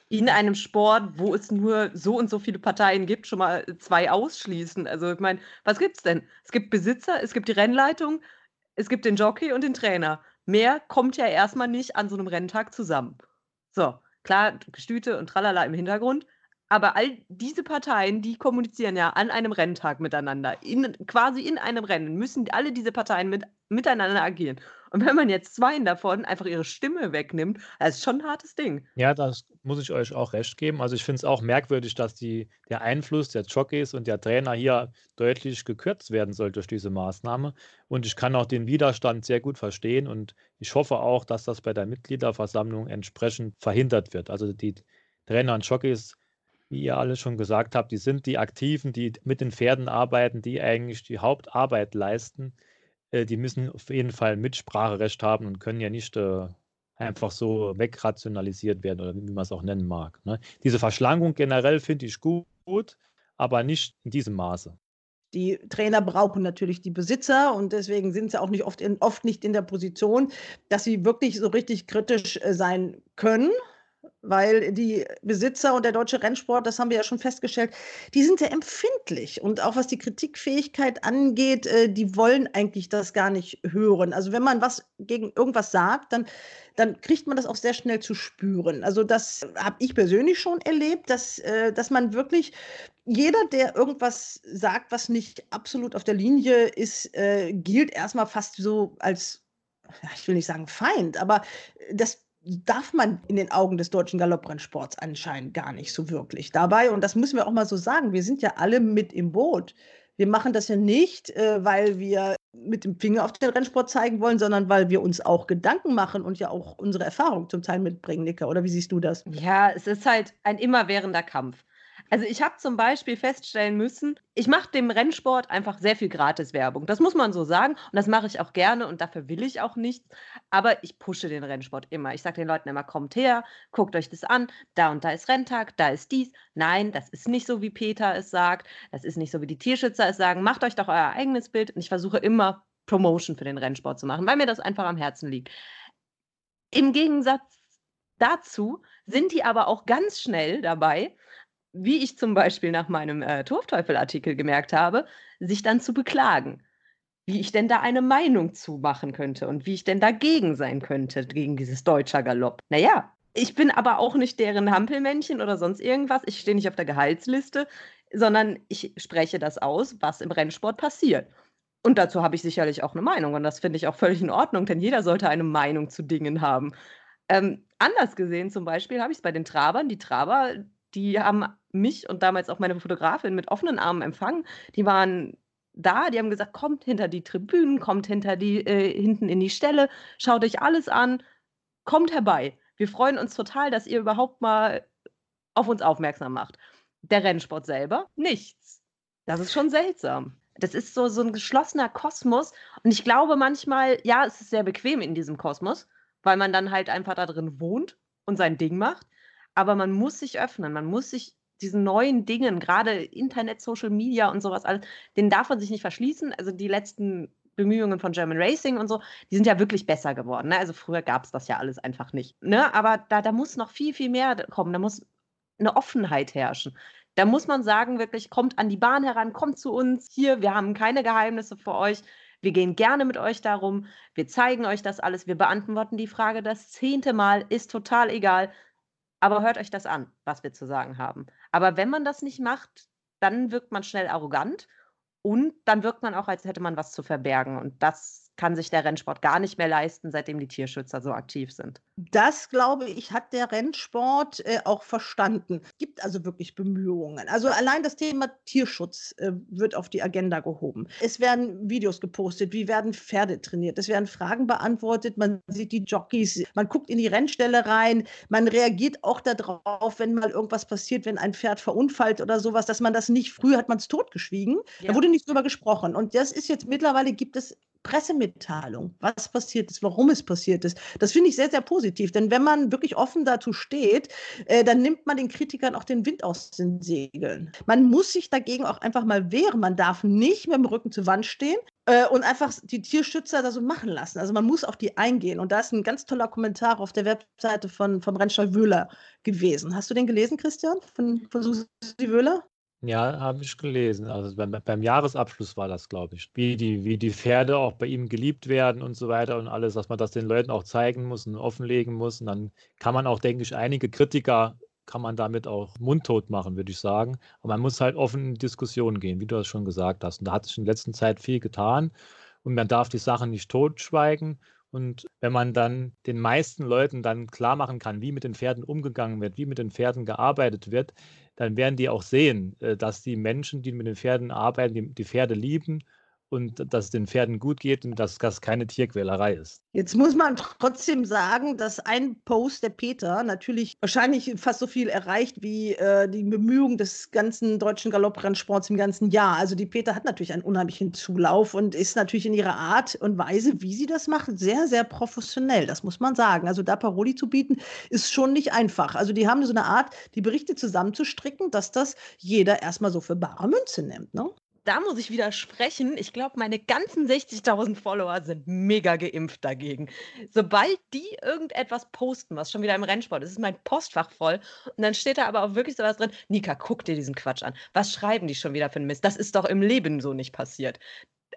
in einem Sport, wo es nur so und so viele Parteien gibt, schon mal zwei ausschließen. Also ich meine, was gibt es denn? Es gibt Besitzer, es gibt die Rennleitung, es gibt den Jockey und den Trainer. Mehr kommt ja erstmal nicht an so einem Renntag zusammen. So, klar, Gestüte und Tralala im Hintergrund, aber all diese Parteien, die kommunizieren ja an einem Renntag miteinander. In, quasi in einem Rennen müssen alle diese Parteien mit, miteinander agieren. Und wenn man jetzt zwei davon einfach ihre Stimme wegnimmt, das ist schon ein hartes Ding. Ja, das muss ich euch auch recht geben. Also ich finde es auch merkwürdig, dass die, der Einfluss der Jockeys und der Trainer hier deutlich gekürzt werden soll durch diese Maßnahme. Und ich kann auch den Widerstand sehr gut verstehen und ich hoffe auch, dass das bei der Mitgliederversammlung entsprechend verhindert wird. Also die Trainer und Jockeys wie ihr alle schon gesagt habt, die sind die Aktiven, die mit den Pferden arbeiten, die eigentlich die Hauptarbeit leisten. Äh, die müssen auf jeden Fall Mitspracherecht haben und können ja nicht äh, einfach so wegrationalisiert werden oder wie man es auch nennen mag. Ne? Diese Verschlankung generell finde ich gut, aber nicht in diesem Maße. Die Trainer brauchen natürlich die Besitzer und deswegen sind sie auch nicht oft, in, oft nicht in der Position, dass sie wirklich so richtig kritisch äh, sein können weil die Besitzer und der deutsche Rennsport, das haben wir ja schon festgestellt, die sind sehr empfindlich. Und auch was die Kritikfähigkeit angeht, äh, die wollen eigentlich das gar nicht hören. Also wenn man was gegen irgendwas sagt, dann, dann kriegt man das auch sehr schnell zu spüren. Also das habe ich persönlich schon erlebt, dass, äh, dass man wirklich jeder, der irgendwas sagt, was nicht absolut auf der Linie ist, äh, gilt erstmal fast so als ich will nicht sagen Feind, aber das darf man in den Augen des deutschen Galopprennsports anscheinend gar nicht so wirklich dabei. Und das müssen wir auch mal so sagen. Wir sind ja alle mit im Boot. Wir machen das ja nicht, äh, weil wir mit dem Finger auf den Rennsport zeigen wollen, sondern weil wir uns auch Gedanken machen und ja auch unsere Erfahrung zum Teil mitbringen, Nika. Oder wie siehst du das? Ja, es ist halt ein immerwährender Kampf. Also ich habe zum Beispiel feststellen müssen, ich mache dem Rennsport einfach sehr viel Gratiswerbung. Das muss man so sagen und das mache ich auch gerne und dafür will ich auch nichts. Aber ich pushe den Rennsport immer. Ich sage den Leuten immer, kommt her, guckt euch das an. Da und da ist Renntag, da ist dies. Nein, das ist nicht so, wie Peter es sagt. Das ist nicht so, wie die Tierschützer es sagen. Macht euch doch euer eigenes Bild. Und ich versuche immer Promotion für den Rennsport zu machen, weil mir das einfach am Herzen liegt. Im Gegensatz dazu sind die aber auch ganz schnell dabei, wie ich zum Beispiel nach meinem äh, Turfteufel-Artikel gemerkt habe, sich dann zu beklagen. Wie ich denn da eine Meinung zu machen könnte und wie ich denn dagegen sein könnte, gegen dieses deutscher Galopp. Naja, ich bin aber auch nicht deren Hampelmännchen oder sonst irgendwas. Ich stehe nicht auf der Gehaltsliste, sondern ich spreche das aus, was im Rennsport passiert. Und dazu habe ich sicherlich auch eine Meinung. Und das finde ich auch völlig in Ordnung, denn jeder sollte eine Meinung zu Dingen haben. Ähm, anders gesehen zum Beispiel habe ich es bei den Trabern. Die Traber, die haben mich und damals auch meine Fotografin mit offenen Armen empfangen. Die waren da, die haben gesagt, kommt hinter die Tribünen, kommt hinter die, äh, hinten in die Stelle, schaut euch alles an, kommt herbei. Wir freuen uns total, dass ihr überhaupt mal auf uns aufmerksam macht. Der Rennsport selber, nichts. Das ist schon seltsam. Das ist so, so ein geschlossener Kosmos. Und ich glaube manchmal, ja, es ist sehr bequem in diesem Kosmos, weil man dann halt einfach da drin wohnt und sein Ding macht. Aber man muss sich öffnen, man muss sich diesen neuen Dingen, gerade Internet, Social Media und sowas alles, den darf man sich nicht verschließen. Also die letzten Bemühungen von German Racing und so, die sind ja wirklich besser geworden. Ne? Also früher gab es das ja alles einfach nicht. Ne? Aber da, da muss noch viel, viel mehr kommen. Da muss eine Offenheit herrschen. Da muss man sagen, wirklich, kommt an die Bahn heran, kommt zu uns. Hier, wir haben keine Geheimnisse für euch. Wir gehen gerne mit euch darum. Wir zeigen euch das alles. Wir beantworten die Frage das zehnte Mal. Ist total egal. Aber hört euch das an, was wir zu sagen haben. Aber wenn man das nicht macht, dann wirkt man schnell arrogant und dann wirkt man auch, als hätte man was zu verbergen. Und das kann sich der Rennsport gar nicht mehr leisten, seitdem die Tierschützer so aktiv sind. Das, glaube ich, hat der Rennsport äh, auch verstanden. Es gibt also wirklich Bemühungen. Also allein das Thema Tierschutz äh, wird auf die Agenda gehoben. Es werden Videos gepostet, wie werden Pferde trainiert, es werden Fragen beantwortet, man sieht die Jockeys, man guckt in die Rennstelle rein, man reagiert auch darauf, wenn mal irgendwas passiert, wenn ein Pferd verunfallt oder sowas, dass man das nicht, früher hat man es totgeschwiegen, ja. da wurde nicht drüber gesprochen. Und das ist jetzt mittlerweile gibt es Pressemitteilung, was passiert ist, warum es passiert ist. Das finde ich sehr, sehr positiv. Denn wenn man wirklich offen dazu steht, äh, dann nimmt man den Kritikern auch den Wind aus den Segeln. Man muss sich dagegen auch einfach mal wehren. Man darf nicht mit dem Rücken zur Wand stehen äh, und einfach die Tierschützer da so machen lassen. Also man muss auf die eingehen. Und da ist ein ganz toller Kommentar auf der Webseite von, vom Rennstall Wöhler gewesen. Hast du den gelesen, Christian, von, von Susi Wöhler? Ja, habe ich gelesen. Also beim, beim Jahresabschluss war das, glaube ich. Wie die, wie die Pferde auch bei ihm geliebt werden und so weiter und alles, dass man das den Leuten auch zeigen muss und offenlegen muss. Und dann kann man auch, denke ich, einige Kritiker kann man damit auch mundtot machen, würde ich sagen. Aber man muss halt offen in Diskussionen gehen, wie du das schon gesagt hast. Und da hat sich in der letzten Zeit viel getan. Und man darf die Sachen nicht totschweigen. Und wenn man dann den meisten Leuten dann klar machen kann, wie mit den Pferden umgegangen wird, wie mit den Pferden gearbeitet wird, dann werden die auch sehen, äh, dass die Menschen, die mit den Pferden arbeiten, die, die Pferde lieben und dass es den Pferden gut geht und dass das keine Tierquälerei ist. Jetzt muss man trotzdem sagen, dass ein Post der Peter natürlich wahrscheinlich fast so viel erreicht wie äh, die Bemühungen des ganzen deutschen Galopprennsports im ganzen Jahr. Also die Peter hat natürlich einen unheimlichen Zulauf und ist natürlich in ihrer Art und Weise, wie sie das macht, sehr, sehr professionell. Das muss man sagen. Also da Paroli zu bieten, ist schon nicht einfach. Also die haben so eine Art, die Berichte zusammenzustricken, dass das jeder erstmal so für bare Münze nimmt. Ne? Da muss ich widersprechen. Ich glaube, meine ganzen 60.000 Follower sind mega geimpft dagegen. Sobald die irgendetwas posten, was schon wieder im Rennsport ist, ist mein Postfach voll. Und dann steht da aber auch wirklich sowas drin. Nika, guck dir diesen Quatsch an. Was schreiben die schon wieder für einen Mist? Das ist doch im Leben so nicht passiert.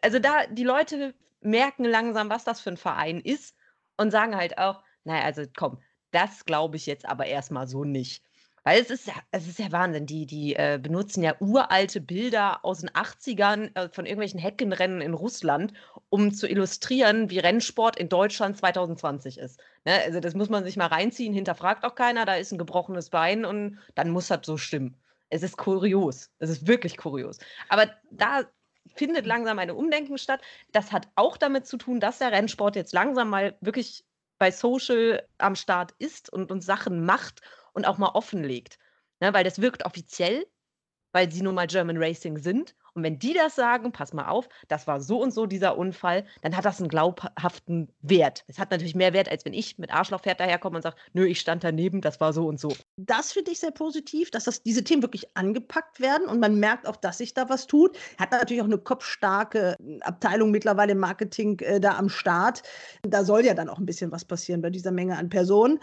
Also da, die Leute merken langsam, was das für ein Verein ist und sagen halt auch, naja, also komm, das glaube ich jetzt aber erstmal so nicht. Weil es ist ja, es ist ja Wahnsinn. Die, die äh, benutzen ja uralte Bilder aus den 80ern äh, von irgendwelchen Heckenrennen in Russland, um zu illustrieren, wie Rennsport in Deutschland 2020 ist. Ne? Also das muss man sich mal reinziehen, hinterfragt auch keiner, da ist ein gebrochenes Bein und dann muss das so stimmen. Es ist kurios. Es ist wirklich kurios. Aber da findet langsam eine Umdenken statt. Das hat auch damit zu tun, dass der Rennsport jetzt langsam mal wirklich bei Social am Start ist und uns Sachen macht und auch mal offenlegt. Ne, weil das wirkt offiziell, weil sie nun mal German Racing sind. Und wenn die das sagen, pass mal auf, das war so und so dieser Unfall, dann hat das einen glaubhaften Wert. Es hat natürlich mehr Wert, als wenn ich mit Arschlochpferd daherkomme und sage, nö, ich stand daneben, das war so und so. Das finde ich sehr positiv, dass das, diese Themen wirklich angepackt werden und man merkt auch, dass sich da was tut. Hat natürlich auch eine kopfstarke Abteilung mittlerweile im Marketing äh, da am Start. Da soll ja dann auch ein bisschen was passieren bei dieser Menge an Personen.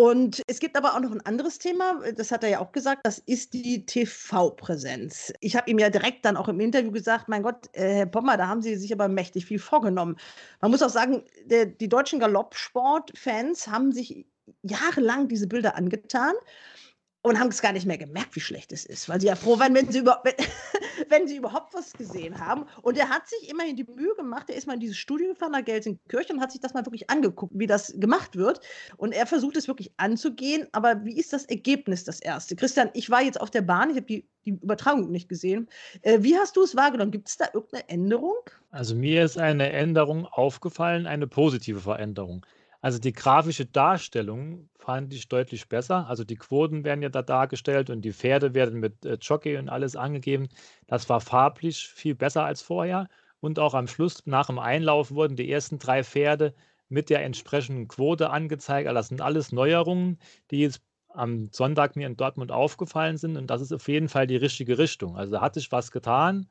Und es gibt aber auch noch ein anderes Thema, das hat er ja auch gesagt, das ist die TV-Präsenz. Ich habe ihm ja direkt dann auch im Interview gesagt, mein Gott, äh, Herr Pommer, da haben Sie sich aber mächtig viel vorgenommen. Man muss auch sagen, der, die deutschen Galoppsport-Fans haben sich jahrelang diese Bilder angetan und haben es gar nicht mehr gemerkt, wie schlecht es ist, weil sie ja froh waren, wenn sie, über, wenn, wenn, sie überhaupt was gesehen haben. Und er hat sich immerhin die Mühe gemacht, er ist mal in dieses Studio gefahren nach Gelsenkirchen und hat sich das mal wirklich angeguckt, wie das gemacht wird. Und er versucht es wirklich anzugehen, aber wie ist das Ergebnis, das erste? Christian, ich war jetzt auf der Bahn, ich habe die, die Übertragung nicht gesehen. Äh, wie hast du es wahrgenommen? Gibt es da irgendeine Änderung? Also mir ist eine Änderung aufgefallen, eine positive Veränderung. Also die grafische Darstellung fand ich deutlich besser. Also die Quoten werden ja da dargestellt und die Pferde werden mit äh, Jockey und alles angegeben. Das war farblich viel besser als vorher. Und auch am Schluss nach dem Einlauf wurden die ersten drei Pferde mit der entsprechenden Quote angezeigt. Also das sind alles Neuerungen, die jetzt am Sonntag mir in Dortmund aufgefallen sind. Und das ist auf jeden Fall die richtige Richtung. Also da hat sich was getan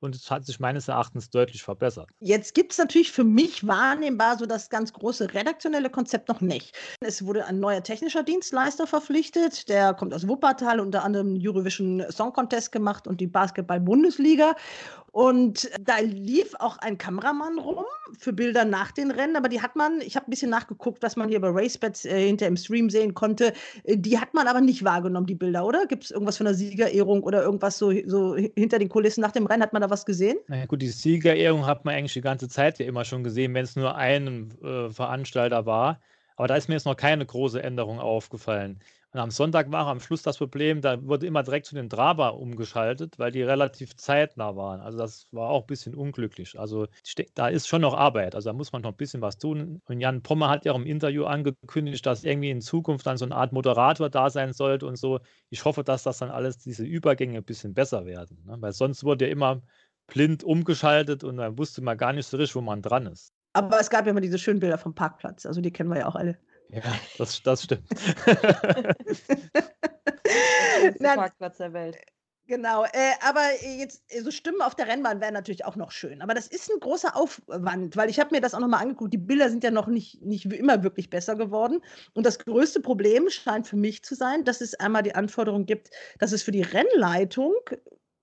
und es hat sich meines Erachtens deutlich verbessert. Jetzt gibt es natürlich für mich wahrnehmbar so das ganz große redaktionelle Konzept noch nicht. Es wurde ein neuer technischer Dienstleister verpflichtet, der kommt aus Wuppertal, unter anderem Eurovision Song Contest gemacht und die Basketball-Bundesliga. Und da lief auch ein Kameramann rum für Bilder nach den Rennen, aber die hat man, ich habe ein bisschen nachgeguckt, was man hier bei RaceBets äh, hinter im Stream sehen konnte, äh, die hat man aber nicht wahrgenommen, die Bilder, oder? Gibt es irgendwas von der Siegerehrung oder irgendwas so, so hinter den Kulissen nach dem Rennen? Hat man da was gesehen? Na gut, die Siegerehrung hat man eigentlich die ganze Zeit ja immer schon gesehen, wenn es nur ein äh, Veranstalter war. Aber da ist mir jetzt noch keine große Änderung aufgefallen. Und am Sonntag war am Schluss das Problem, da wurde immer direkt zu den Draba umgeschaltet, weil die relativ zeitnah waren. Also das war auch ein bisschen unglücklich. Also da ist schon noch Arbeit. Also da muss man noch ein bisschen was tun. Und Jan Pommer hat ja auch im Interview angekündigt, dass irgendwie in Zukunft dann so eine Art Moderator da sein sollte und so. Ich hoffe, dass das dann alles, diese Übergänge ein bisschen besser werden. Ne? Weil sonst wurde ja immer blind umgeschaltet und dann wusste man gar nicht so richtig, wo man dran ist. Aber es gab ja immer diese schönen Bilder vom Parkplatz. Also die kennen wir ja auch alle. Ja, das, das stimmt. der Parkplatz der Welt. Genau, äh, aber jetzt so Stimmen auf der Rennbahn wären natürlich auch noch schön. Aber das ist ein großer Aufwand, weil ich habe mir das auch nochmal angeguckt. Die Bilder sind ja noch nicht, nicht immer wirklich besser geworden. Und das größte Problem scheint für mich zu sein, dass es einmal die Anforderung gibt, dass es für die Rennleitung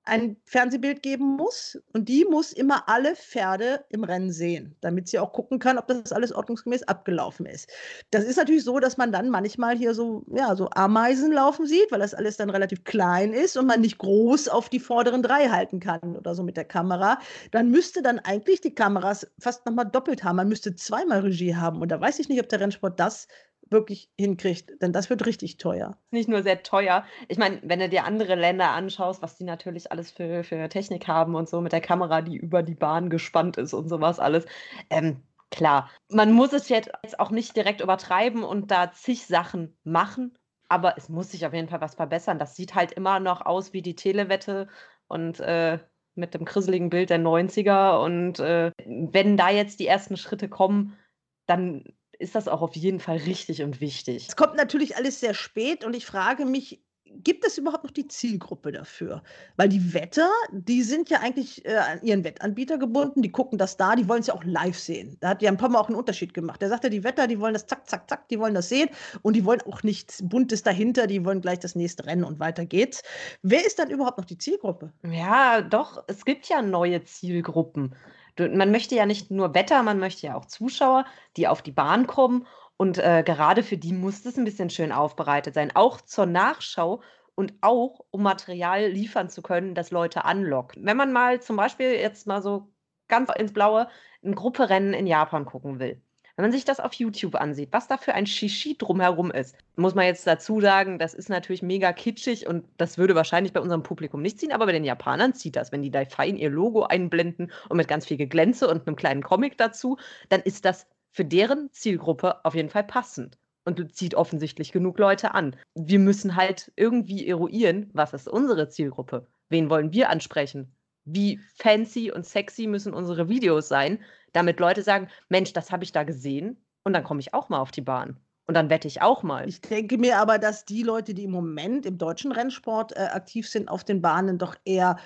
ein Fernsehbild geben muss und die muss immer alle Pferde im Rennen sehen, damit sie auch gucken kann, ob das alles ordnungsgemäß abgelaufen ist. Das ist natürlich so, dass man dann manchmal hier so, ja, so Ameisen laufen sieht, weil das alles dann relativ klein ist und man nicht groß auf die vorderen drei halten kann oder so mit der Kamera. Dann müsste dann eigentlich die Kameras fast nochmal doppelt haben. Man müsste zweimal Regie haben und da weiß ich nicht, ob der Rennsport das wirklich hinkriegt, denn das wird richtig teuer. Nicht nur sehr teuer. Ich meine, wenn du dir andere Länder anschaust, was die natürlich alles für, für Technik haben und so mit der Kamera, die über die Bahn gespannt ist und sowas alles. Ähm, klar, man muss es jetzt auch nicht direkt übertreiben und da zig Sachen machen, aber es muss sich auf jeden Fall was verbessern. Das sieht halt immer noch aus wie die Telewette und äh, mit dem krisseligen Bild der 90er. Und äh, wenn da jetzt die ersten Schritte kommen, dann ist das auch auf jeden Fall richtig und wichtig. Es kommt natürlich alles sehr spät und ich frage mich, gibt es überhaupt noch die Zielgruppe dafür? Weil die Wetter, die sind ja eigentlich äh, an ihren Wettanbieter gebunden, die gucken das da, die wollen es ja auch live sehen. Da hat ja ein paar Mal auch einen Unterschied gemacht. Der sagt ja, die Wetter, die wollen das zack, zack, zack, die wollen das sehen und die wollen auch nichts Buntes dahinter, die wollen gleich das nächste Rennen und weiter geht's. Wer ist dann überhaupt noch die Zielgruppe? Ja, doch, es gibt ja neue Zielgruppen. Man möchte ja nicht nur Wetter, man möchte ja auch Zuschauer, die auf die Bahn kommen und äh, gerade für die muss das ein bisschen schön aufbereitet sein, auch zur Nachschau und auch, um Material liefern zu können, das Leute anlockt. Wenn man mal zum Beispiel jetzt mal so ganz ins Blaue ein Grupperennen in Japan gucken will. Wenn man sich das auf YouTube ansieht, was da für ein Shishi drumherum ist, muss man jetzt dazu sagen, das ist natürlich mega kitschig und das würde wahrscheinlich bei unserem Publikum nicht ziehen, aber bei den Japanern zieht das. Wenn die da fein ihr Logo einblenden und mit ganz viel Geglänze und einem kleinen Comic dazu, dann ist das für deren Zielgruppe auf jeden Fall passend und zieht offensichtlich genug Leute an. Wir müssen halt irgendwie eruieren, was ist unsere Zielgruppe? Wen wollen wir ansprechen? Wie fancy und sexy müssen unsere Videos sein, damit Leute sagen, Mensch, das habe ich da gesehen und dann komme ich auch mal auf die Bahn. Und dann wette ich auch mal. Ich denke mir aber, dass die Leute, die im Moment im deutschen Rennsport äh, aktiv sind, auf den Bahnen doch eher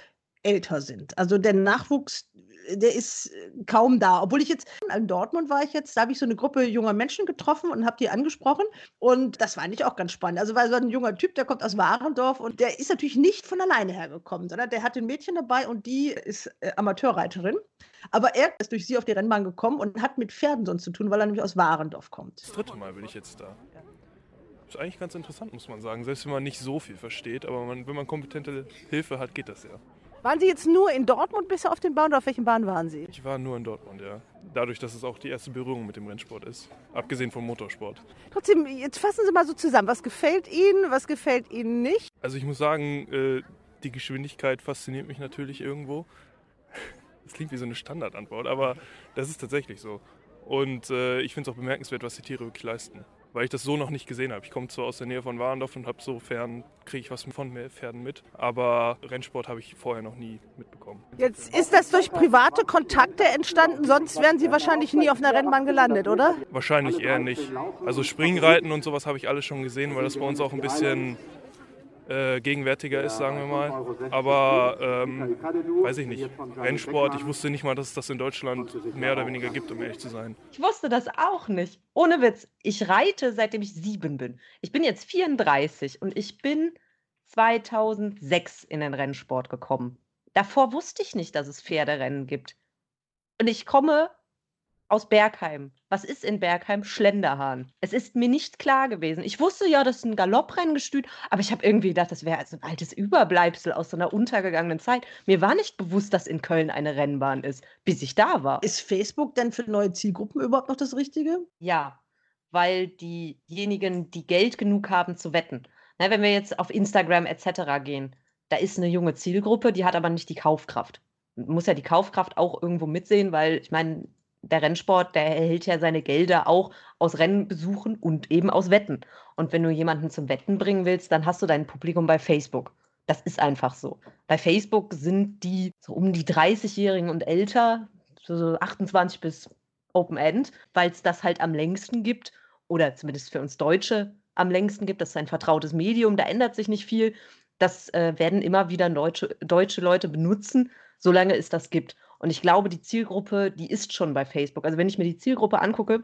älter sind. Also der Nachwuchs der ist äh, kaum da. Obwohl ich jetzt in Dortmund war ich jetzt, da habe ich so eine Gruppe junger Menschen getroffen und habe die angesprochen. Und das war eigentlich auch ganz spannend. Also war so ein junger Typ, der kommt aus Warendorf und der ist natürlich nicht von alleine hergekommen, sondern der hat ein Mädchen dabei und die ist äh, Amateurreiterin. Aber er ist durch sie auf die Rennbahn gekommen und hat mit Pferden sonst zu tun, weil er nämlich aus Warendorf kommt. Das dritte Mal bin ich jetzt da. Ist eigentlich ganz interessant, muss man sagen. Selbst wenn man nicht so viel versteht, aber man, wenn man kompetente Hilfe hat, geht das ja. Waren Sie jetzt nur in Dortmund bisher auf den Bahn oder auf welchen Bahn waren Sie? Ich war nur in Dortmund, ja. Dadurch, dass es auch die erste Berührung mit dem Rennsport ist. Abgesehen vom Motorsport. Trotzdem, jetzt fassen Sie mal so zusammen. Was gefällt Ihnen, was gefällt Ihnen nicht? Also ich muss sagen, äh, die Geschwindigkeit fasziniert mich natürlich irgendwo. Das klingt wie so eine Standardantwort, aber das ist tatsächlich so. Und äh, ich finde es auch bemerkenswert, was die Tiere wirklich leisten weil ich das so noch nicht gesehen habe. Ich komme zwar aus der Nähe von Warendorf und habe so fern, kriege ich was von Pferden mit, aber Rennsport habe ich vorher noch nie mitbekommen. Jetzt ist das durch private Kontakte entstanden, sonst wären Sie wahrscheinlich nie auf einer Rennbahn gelandet, oder? Wahrscheinlich eher nicht. Also Springreiten und sowas habe ich alles schon gesehen, weil das bei uns auch ein bisschen äh, gegenwärtiger ist, sagen wir mal. Aber ähm, weiß ich nicht. Rennsport, ich wusste nicht mal, dass es das in Deutschland mehr oder weniger gibt, um ehrlich zu sein. Ich wusste das auch nicht. Ohne Witz. Ich reite, seitdem ich sieben bin. Ich bin jetzt 34 und ich bin 2006 in den Rennsport gekommen. Davor wusste ich nicht, dass es Pferderennen gibt. Und ich komme aus Bergheim. Was ist in Bergheim? Schlenderhahn. Es ist mir nicht klar gewesen. Ich wusste ja, das ist ein Galopprennengestüt, aber ich habe irgendwie gedacht, das wäre also ein altes Überbleibsel aus so einer untergegangenen Zeit. Mir war nicht bewusst, dass in Köln eine Rennbahn ist, bis ich da war. Ist Facebook denn für neue Zielgruppen überhaupt noch das Richtige? Ja, weil diejenigen, die Geld genug haben zu wetten, na, wenn wir jetzt auf Instagram etc. gehen, da ist eine junge Zielgruppe, die hat aber nicht die Kaufkraft. Man muss ja die Kaufkraft auch irgendwo mitsehen, weil ich meine, der Rennsport, der erhält ja seine Gelder auch aus Rennbesuchen und eben aus Wetten. Und wenn du jemanden zum Wetten bringen willst, dann hast du dein Publikum bei Facebook. Das ist einfach so. Bei Facebook sind die so um die 30-Jährigen und älter, so 28 bis Open End, weil es das halt am längsten gibt oder zumindest für uns Deutsche am längsten gibt. Das ist ein vertrautes Medium, da ändert sich nicht viel. Das äh, werden immer wieder deutsche, deutsche Leute benutzen, solange es das gibt. Und ich glaube, die Zielgruppe, die ist schon bei Facebook. Also wenn ich mir die Zielgruppe angucke,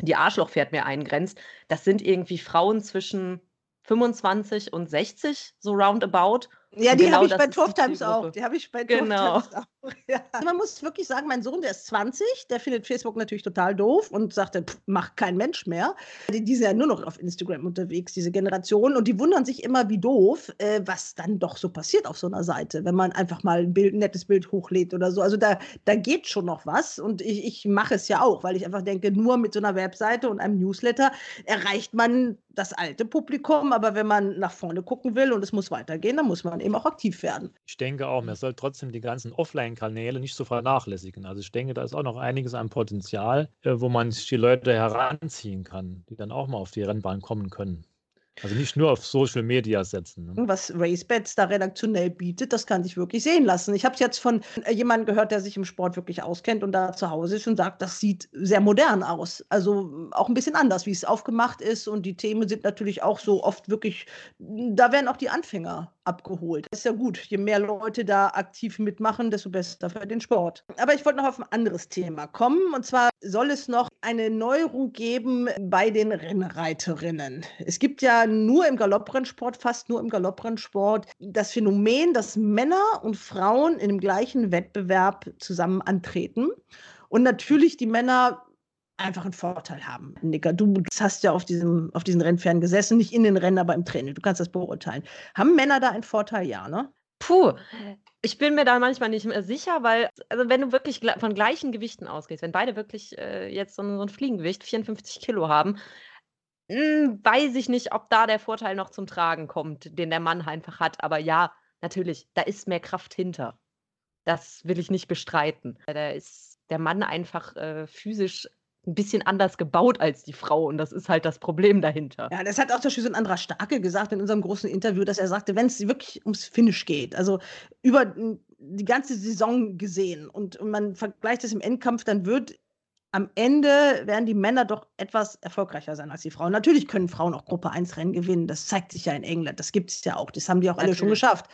die Arschlochpferd mir eingrenzt, das sind irgendwie Frauen zwischen 25 und 60, so roundabout. Ja, die genau habe ich bei Tough Times auch. Die habe ich bei genau. Times auch. Ja. Man muss wirklich sagen, mein Sohn, der ist 20, der findet Facebook natürlich total doof und sagt, pff, macht kein Mensch mehr. Die, die sind ja nur noch auf Instagram unterwegs, diese Generation. Und die wundern sich immer, wie doof, äh, was dann doch so passiert auf so einer Seite, wenn man einfach mal ein, Bild, ein nettes Bild hochlädt oder so. Also da, da geht schon noch was. Und ich, ich mache es ja auch, weil ich einfach denke, nur mit so einer Webseite und einem Newsletter erreicht man das alte Publikum. Aber wenn man nach vorne gucken will und es muss weitergehen, dann muss man eben auch aktiv werden. Ich denke auch, man soll trotzdem die ganzen Offline-Kanäle nicht so vernachlässigen. Also ich denke, da ist auch noch einiges an Potenzial, äh, wo man sich die Leute heranziehen kann, die dann auch mal auf die Rennbahn kommen können. Also nicht nur auf Social Media setzen. Ne? Was RaceBets da redaktionell bietet, das kann sich wirklich sehen lassen. Ich habe es jetzt von äh, jemandem gehört, der sich im Sport wirklich auskennt und da zu Hause ist und sagt, das sieht sehr modern aus. Also auch ein bisschen anders, wie es aufgemacht ist. Und die Themen sind natürlich auch so oft wirklich, da werden auch die Anfänger abgeholt. Das ist ja gut. Je mehr Leute da aktiv mitmachen, desto besser für den Sport. Aber ich wollte noch auf ein anderes Thema kommen. Und zwar soll es noch eine Neuerung geben bei den Rennreiterinnen. Es gibt ja nur im Galopprennsport, fast nur im Galopprennsport, das Phänomen, dass Männer und Frauen in dem gleichen Wettbewerb zusammen antreten. Und natürlich die Männer einfach einen Vorteil haben. Nicker, du hast ja auf, diesem, auf diesen Rennpferden gesessen, nicht in den Rennen, aber im Training. Du kannst das beurteilen. Haben Männer da einen Vorteil? Ja, ne? Puh, ich bin mir da manchmal nicht mehr sicher, weil, also wenn du wirklich von gleichen Gewichten ausgehst, wenn beide wirklich äh, jetzt so ein, so ein Fliegengewicht, 54 Kilo haben, mh, hm, weiß ich nicht, ob da der Vorteil noch zum Tragen kommt, den der Mann einfach hat. Aber ja, natürlich, da ist mehr Kraft hinter. Das will ich nicht bestreiten. Da ist der Mann einfach äh, physisch ein bisschen anders gebaut als die Frau und das ist halt das Problem dahinter. Ja, das hat auch so ein anderer Starke gesagt in unserem großen Interview, dass er sagte, wenn es wirklich ums Finish geht, also über die ganze Saison gesehen und, und man vergleicht es im Endkampf, dann wird am Ende werden die Männer doch etwas erfolgreicher sein als die Frauen. Natürlich können Frauen auch Gruppe 1 Rennen gewinnen. Das zeigt sich ja in England. Das gibt es ja auch. Das haben die auch Natürlich. alle schon geschafft.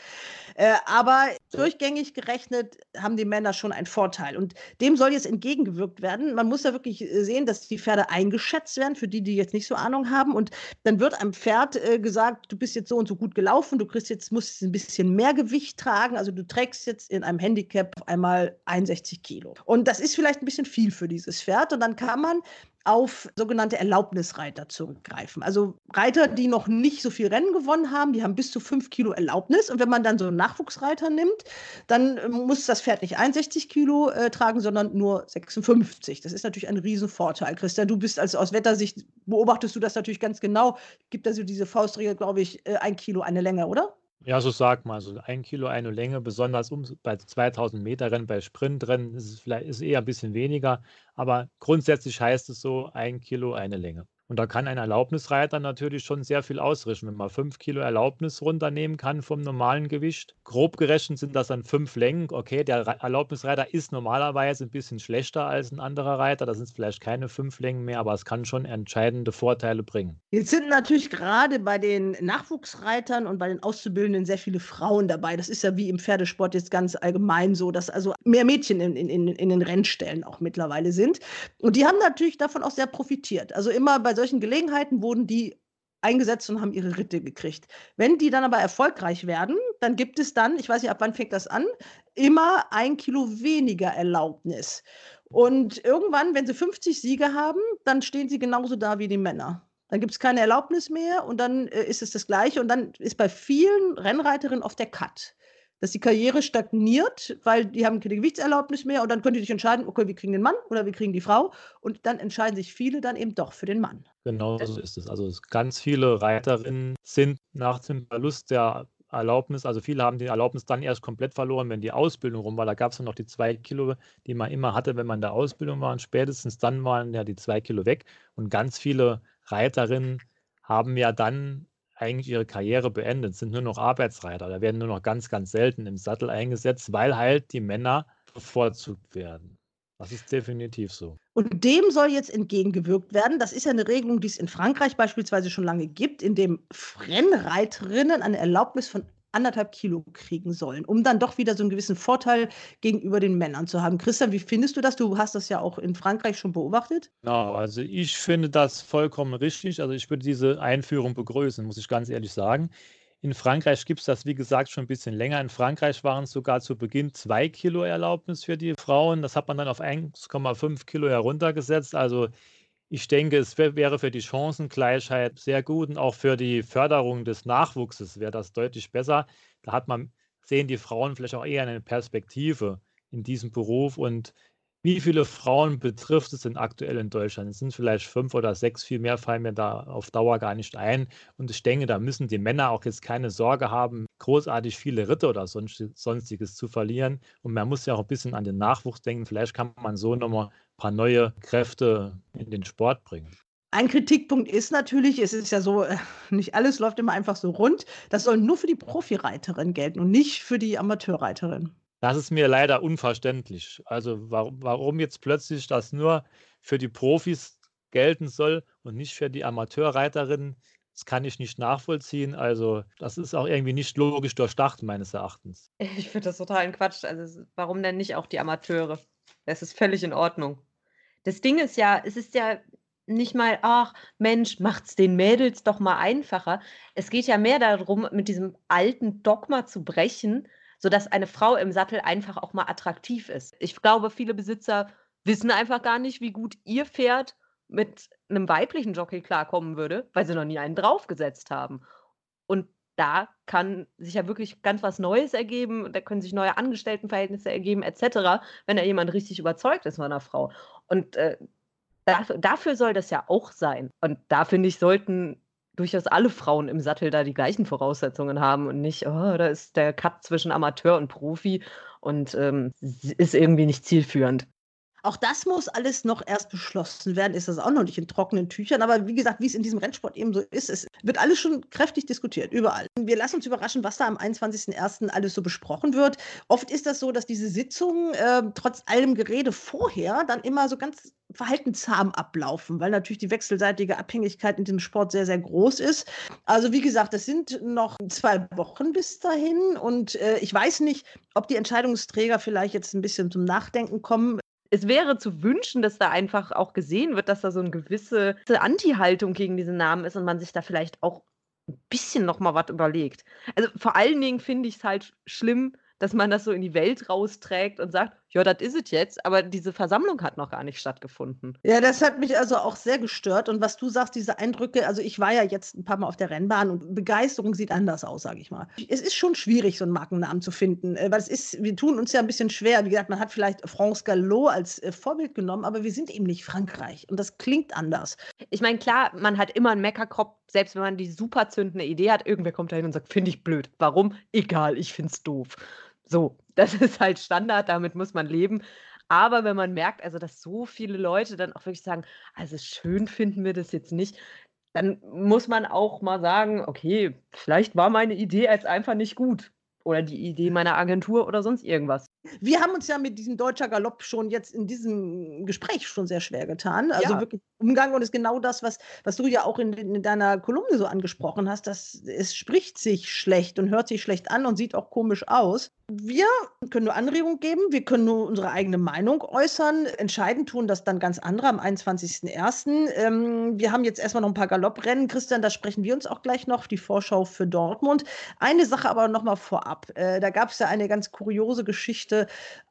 Äh, aber durchgängig gerechnet haben die Männer schon einen Vorteil. Und dem soll jetzt entgegengewirkt werden. Man muss ja wirklich äh, sehen, dass die Pferde eingeschätzt werden, für die, die jetzt nicht so Ahnung haben. Und dann wird einem Pferd äh, gesagt, du bist jetzt so und so gut gelaufen, du kriegst jetzt, musst ein bisschen mehr Gewicht tragen. Also du trägst jetzt in einem Handicap auf einmal 61 Kilo. Und das ist vielleicht ein bisschen viel für dieses Pferd. Und dann kann man auf sogenannte Erlaubnisreiter zurückgreifen. Also Reiter, die noch nicht so viel Rennen gewonnen haben, die haben bis zu fünf Kilo Erlaubnis. Und wenn man dann so einen Nachwuchsreiter nimmt, dann äh, muss das Pferd nicht 61 Kilo äh, tragen, sondern nur 56. Das ist natürlich ein Riesenvorteil. Christian, du bist also aus Wettersicht, beobachtest du das natürlich ganz genau. Gibt also diese Faustregel, glaube ich, äh, ein Kilo eine Länge, oder? Ja, so sag mal, so ein Kilo eine Länge, besonders um, bei 2000 Meter Rennen, bei Sprintrennen ist es vielleicht ist eher ein bisschen weniger, aber grundsätzlich heißt es so, ein Kilo eine Länge. Und da kann ein Erlaubnisreiter natürlich schon sehr viel ausrichten, wenn man fünf Kilo Erlaubnis runternehmen kann vom normalen Gewicht. Grob gerechnet sind das dann fünf Längen. Okay, der Erlaubnisreiter ist normalerweise ein bisschen schlechter als ein anderer Reiter. Das sind vielleicht keine fünf Längen mehr, aber es kann schon entscheidende Vorteile bringen. Jetzt sind natürlich gerade bei den Nachwuchsreitern und bei den Auszubildenden sehr viele Frauen dabei. Das ist ja wie im Pferdesport jetzt ganz allgemein so, dass also mehr Mädchen in, in, in den Rennstellen auch mittlerweile sind. Und die haben natürlich davon auch sehr profitiert. Also immer bei solchen Gelegenheiten wurden die eingesetzt und haben ihre Ritte gekriegt. Wenn die dann aber erfolgreich werden, dann gibt es dann, ich weiß nicht, ab wann fängt das an, immer ein Kilo weniger Erlaubnis. Und irgendwann, wenn sie 50 Siege haben, dann stehen sie genauso da wie die Männer. Dann gibt es keine Erlaubnis mehr und dann äh, ist es das Gleiche. Und dann ist bei vielen Rennreiterinnen oft der Cut dass die Karriere stagniert, weil die haben keine Gewichtserlaubnis mehr und dann können die sich entscheiden, okay, wir kriegen den Mann oder wir kriegen die Frau und dann entscheiden sich viele dann eben doch für den Mann. Genau so ist es. Also ganz viele Reiterinnen sind nach dem Verlust der Erlaubnis, also viele haben die Erlaubnis dann erst komplett verloren, wenn die Ausbildung rum war. Da gab es noch die zwei Kilo, die man immer hatte, wenn man in der Ausbildung war. Und spätestens dann waren ja die zwei Kilo weg. Und ganz viele Reiterinnen haben ja dann eigentlich ihre Karriere beendet, sind nur noch Arbeitsreiter. Da werden nur noch ganz, ganz selten im Sattel eingesetzt, weil halt die Männer bevorzugt werden. Das ist definitiv so. Und dem soll jetzt entgegengewirkt werden. Das ist ja eine Regelung, die es in Frankreich beispielsweise schon lange gibt, in dem Rennreiterinnen eine Erlaubnis von anderthalb Kilo kriegen sollen, um dann doch wieder so einen gewissen Vorteil gegenüber den Männern zu haben. Christian, wie findest du das? Du hast das ja auch in Frankreich schon beobachtet. Genau, also ich finde das vollkommen richtig. Also ich würde diese Einführung begrüßen, muss ich ganz ehrlich sagen. In Frankreich gibt es das, wie gesagt, schon ein bisschen länger. In Frankreich waren es sogar zu Beginn zwei Kilo Erlaubnis für die Frauen. Das hat man dann auf 1,5 Kilo heruntergesetzt. Also ich denke, es wäre für die Chancengleichheit sehr gut und auch für die Förderung des Nachwuchses wäre das deutlich besser. Da hat man, sehen die Frauen vielleicht auch eher eine Perspektive in diesem Beruf und wie viele Frauen betrifft es denn aktuell in Deutschland? Es sind vielleicht fünf oder sechs, viel mehr fallen mir da auf Dauer gar nicht ein. Und ich denke, da müssen die Männer auch jetzt keine Sorge haben, großartig viele Ritte oder sonstiges zu verlieren. Und man muss ja auch ein bisschen an den Nachwuchs denken. Vielleicht kann man so nochmal paar neue Kräfte in den Sport bringen. Ein Kritikpunkt ist natürlich, es ist ja so, äh, nicht alles läuft immer einfach so rund. Das soll nur für die Profireiterin gelten und nicht für die Amateurreiterin. Das ist mir leider unverständlich. Also warum jetzt plötzlich das nur für die Profis gelten soll und nicht für die Amateurreiterinnen, das kann ich nicht nachvollziehen. Also das ist auch irgendwie nicht logisch durchdacht, meines Erachtens. Ich finde das total ein Quatsch. Also warum denn nicht auch die Amateure? Das ist völlig in Ordnung. Das Ding ist ja, es ist ja nicht mal, ach Mensch, macht's den Mädels doch mal einfacher. Es geht ja mehr darum, mit diesem alten Dogma zu brechen, sodass eine Frau im Sattel einfach auch mal attraktiv ist. Ich glaube, viele Besitzer wissen einfach gar nicht, wie gut ihr Pferd mit einem weiblichen Jockey klarkommen würde, weil sie noch nie einen draufgesetzt haben. Da kann sich ja wirklich ganz was Neues ergeben, da können sich neue Angestelltenverhältnisse ergeben, etc., wenn da jemand richtig überzeugt ist von einer Frau. Und äh, dafür, dafür soll das ja auch sein. Und da finde ich, sollten durchaus alle Frauen im Sattel da die gleichen Voraussetzungen haben und nicht, oh, da ist der Cut zwischen Amateur und Profi und ähm, ist irgendwie nicht zielführend. Auch das muss alles noch erst beschlossen werden, ist das auch noch nicht in trockenen Tüchern. Aber wie gesagt, wie es in diesem Rennsport eben so ist, es wird alles schon kräftig diskutiert, überall. Wir lassen uns überraschen, was da am 21.01. alles so besprochen wird. Oft ist das so, dass diese Sitzungen äh, trotz allem Gerede vorher dann immer so ganz verhaltenszahm ablaufen, weil natürlich die wechselseitige Abhängigkeit in diesem Sport sehr, sehr groß ist. Also wie gesagt, es sind noch zwei Wochen bis dahin und äh, ich weiß nicht, ob die Entscheidungsträger vielleicht jetzt ein bisschen zum Nachdenken kommen es wäre zu wünschen, dass da einfach auch gesehen wird, dass da so eine gewisse Anti-Haltung gegen diesen Namen ist und man sich da vielleicht auch ein bisschen noch mal was überlegt. Also vor allen Dingen finde ich es halt schlimm, dass man das so in die Welt rausträgt und sagt, ja, das ist es jetzt, aber diese Versammlung hat noch gar nicht stattgefunden. Ja, das hat mich also auch sehr gestört. Und was du sagst, diese Eindrücke, also ich war ja jetzt ein paar Mal auf der Rennbahn und Begeisterung sieht anders aus, sage ich mal. Es ist schon schwierig, so einen Markennamen zu finden, äh, weil es ist, wir tun uns ja ein bisschen schwer. Wie gesagt, man hat vielleicht France Gallo als äh, Vorbild genommen, aber wir sind eben nicht Frankreich und das klingt anders. Ich meine, klar, man hat immer einen Meckerkopf, selbst wenn man die super zündende Idee hat, irgendwer kommt da hin und sagt, finde ich blöd. Warum? Egal, ich finde es doof. So, das ist halt Standard, damit muss man leben. Aber wenn man merkt, also dass so viele Leute dann auch wirklich sagen, also schön finden wir das jetzt nicht, dann muss man auch mal sagen, okay, vielleicht war meine Idee jetzt einfach nicht gut oder die Idee meiner Agentur oder sonst irgendwas. Wir haben uns ja mit diesem deutscher Galopp schon jetzt in diesem Gespräch schon sehr schwer getan. Also ja. wirklich Umgang und ist genau das, was, was du ja auch in, in, deiner Kolumne so angesprochen hast, dass es spricht sich schlecht und hört sich schlecht an und sieht auch komisch aus. Wir können nur Anregungen geben, wir können nur unsere eigene Meinung äußern. Entscheidend tun das dann ganz andere am 21.01. Ähm, wir haben jetzt erstmal noch ein paar Galopprennen. Christian, da sprechen wir uns auch gleich noch, die Vorschau für Dortmund. Eine Sache aber nochmal vorab. Äh, da gab es ja eine ganz kuriose Geschichte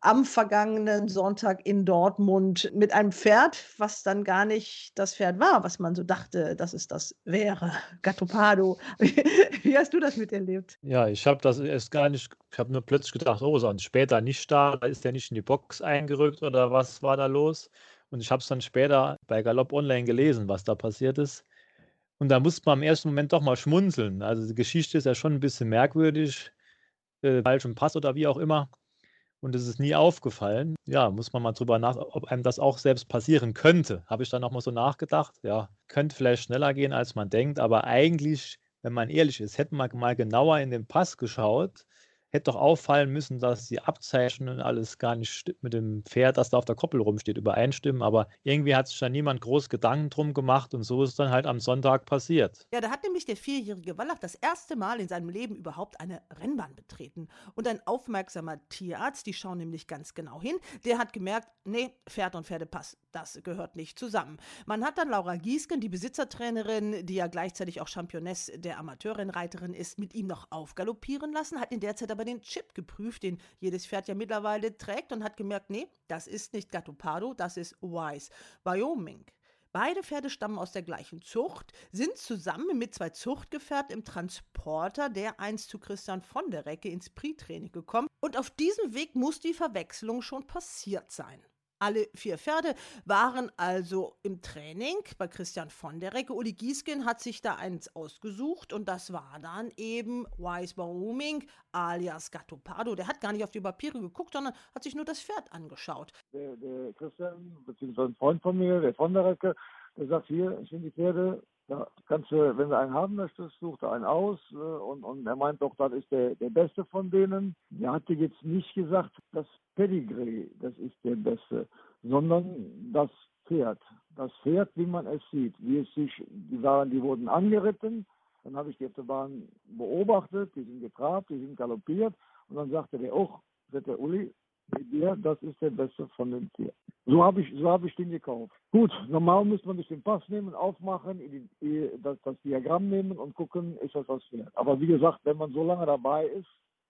am vergangenen Sonntag in Dortmund mit einem Pferd, was dann gar nicht das Pferd war, was man so dachte, dass es das wäre. Gattopado. Wie hast du das miterlebt? Ja, ich habe das erst gar nicht, ich habe nur plötzlich gedacht, oh, sonst später nicht da, ist der nicht in die Box eingerückt oder was war da los? Und ich habe es dann später bei Galopp Online gelesen, was da passiert ist. Und da musste man im ersten Moment doch mal schmunzeln. Also die Geschichte ist ja schon ein bisschen merkwürdig, äh, falschem Pass oder wie auch immer. Und es ist nie aufgefallen. Ja, muss man mal drüber nach, ob einem das auch selbst passieren könnte. Habe ich dann nochmal so nachgedacht. Ja, könnte vielleicht schneller gehen, als man denkt. Aber eigentlich, wenn man ehrlich ist, hätte man mal genauer in den Pass geschaut, hätte doch auffallen müssen, dass die Abzeichnungen alles gar nicht mit dem Pferd, das da auf der Koppel rumsteht, übereinstimmen. Aber irgendwie hat sich da niemand groß Gedanken drum gemacht und so ist dann halt am Sonntag passiert. Ja, da hat nämlich der vierjährige Wallach das erste Mal in seinem Leben überhaupt eine Rennbahn betreten. Und ein aufmerksamer Tierarzt, die schauen nämlich ganz genau hin, der hat gemerkt, nee, Pferd und Pferdepass, das gehört nicht zusammen. Man hat dann Laura Giesken, die Besitzertrainerin, die ja gleichzeitig auch Championess der Amateurrennreiterin ist, mit ihm noch aufgaloppieren lassen, hat in der Zeit aber den Chip geprüft, den jedes Pferd ja mittlerweile trägt und hat gemerkt, nee, das ist nicht Gatopado, das ist Wise, Wyoming. Beide Pferde stammen aus der gleichen Zucht, sind zusammen mit zwei Zuchtgefährten im Transporter, der einst zu Christian von der Recke ins Prix-Training gekommen. Und auf diesem Weg muss die Verwechslung schon passiert sein. Alle vier Pferde waren also im Training bei Christian von der Recke. Uli Giesken hat sich da eins ausgesucht und das war dann eben Wise Booming alias Gattopado. Der hat gar nicht auf die Papiere geguckt, sondern hat sich nur das Pferd angeschaut. Der, der Christian, beziehungsweise ein Freund von mir, der von der Recke, Der sagt, hier sind die Pferde, da kannst du, wenn du einen haben möchtest, such da einen aus. Äh, und, und er meint doch, das ist der, der Beste von denen. Er hatte jetzt nicht gesagt, das Pedigree, das ist der Beste, sondern das Pferd. Das Pferd, wie man es sieht, wie es sich, die waren, die wurden angeritten, dann habe ich die auf Bahn beobachtet, die sind getrabt, die sind galoppiert und dann sagte der auch, sagt der Uli, dir, das ist der beste von den vier. So habe ich, so habe ich den gekauft. Gut, normal müsste man sich den Pass nehmen, aufmachen, das, das Diagramm nehmen und gucken, ist das was wert. Aber wie gesagt, wenn man so lange dabei ist,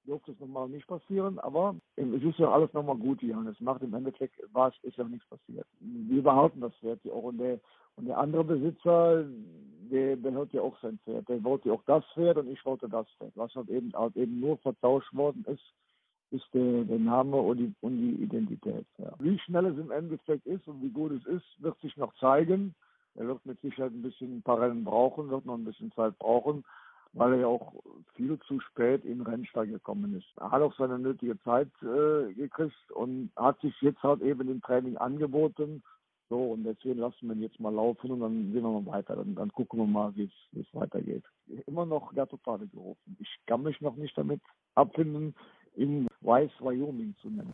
dürfte es normal nicht passieren, aber es ist ja alles nochmal gut und es macht im Endeffekt was, ist ja nichts passiert. Wir behalten das Pferd ja auch und der, und der andere Besitzer, der behält ja auch sein Pferd. Der wollte auch das Pferd und ich wollte das Pferd. Was halt eben, halt eben nur vertauscht worden ist, ist der, der Name und die, und die Identität. Ja. Wie schnell es im Endeffekt ist und wie gut es ist, wird sich noch zeigen. Er wird mit Sicherheit ein bisschen ein paar Rennen brauchen, wird noch ein bisschen Zeit brauchen, weil er ja auch viel zu spät in Rennstall gekommen ist. Er hat auch seine nötige Zeit äh, gekriegt und hat sich jetzt halt eben im Training angeboten. So, und deswegen lassen wir ihn jetzt mal laufen und dann sehen wir mal weiter. Dann, dann gucken wir mal, wie es weitergeht. Immer noch Gatto gerufen. Ich kann mich noch nicht damit abfinden, in Weiß Wyoming zu nennen.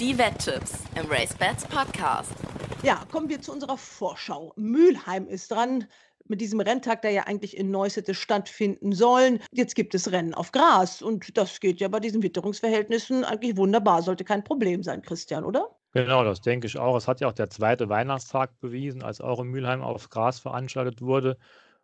Die Wetttipps im RaceBets Podcast. Ja, kommen wir zu unserer Vorschau. Mülheim ist dran mit diesem Renntag, der ja eigentlich in Neuss hätte stattfinden sollen. Jetzt gibt es Rennen auf Gras und das geht ja bei diesen Witterungsverhältnissen eigentlich wunderbar. Sollte kein Problem sein, Christian, oder? Genau, das denke ich auch. Es hat ja auch der zweite Weihnachtstag bewiesen, als auch in Mülheim auf Gras veranstaltet wurde.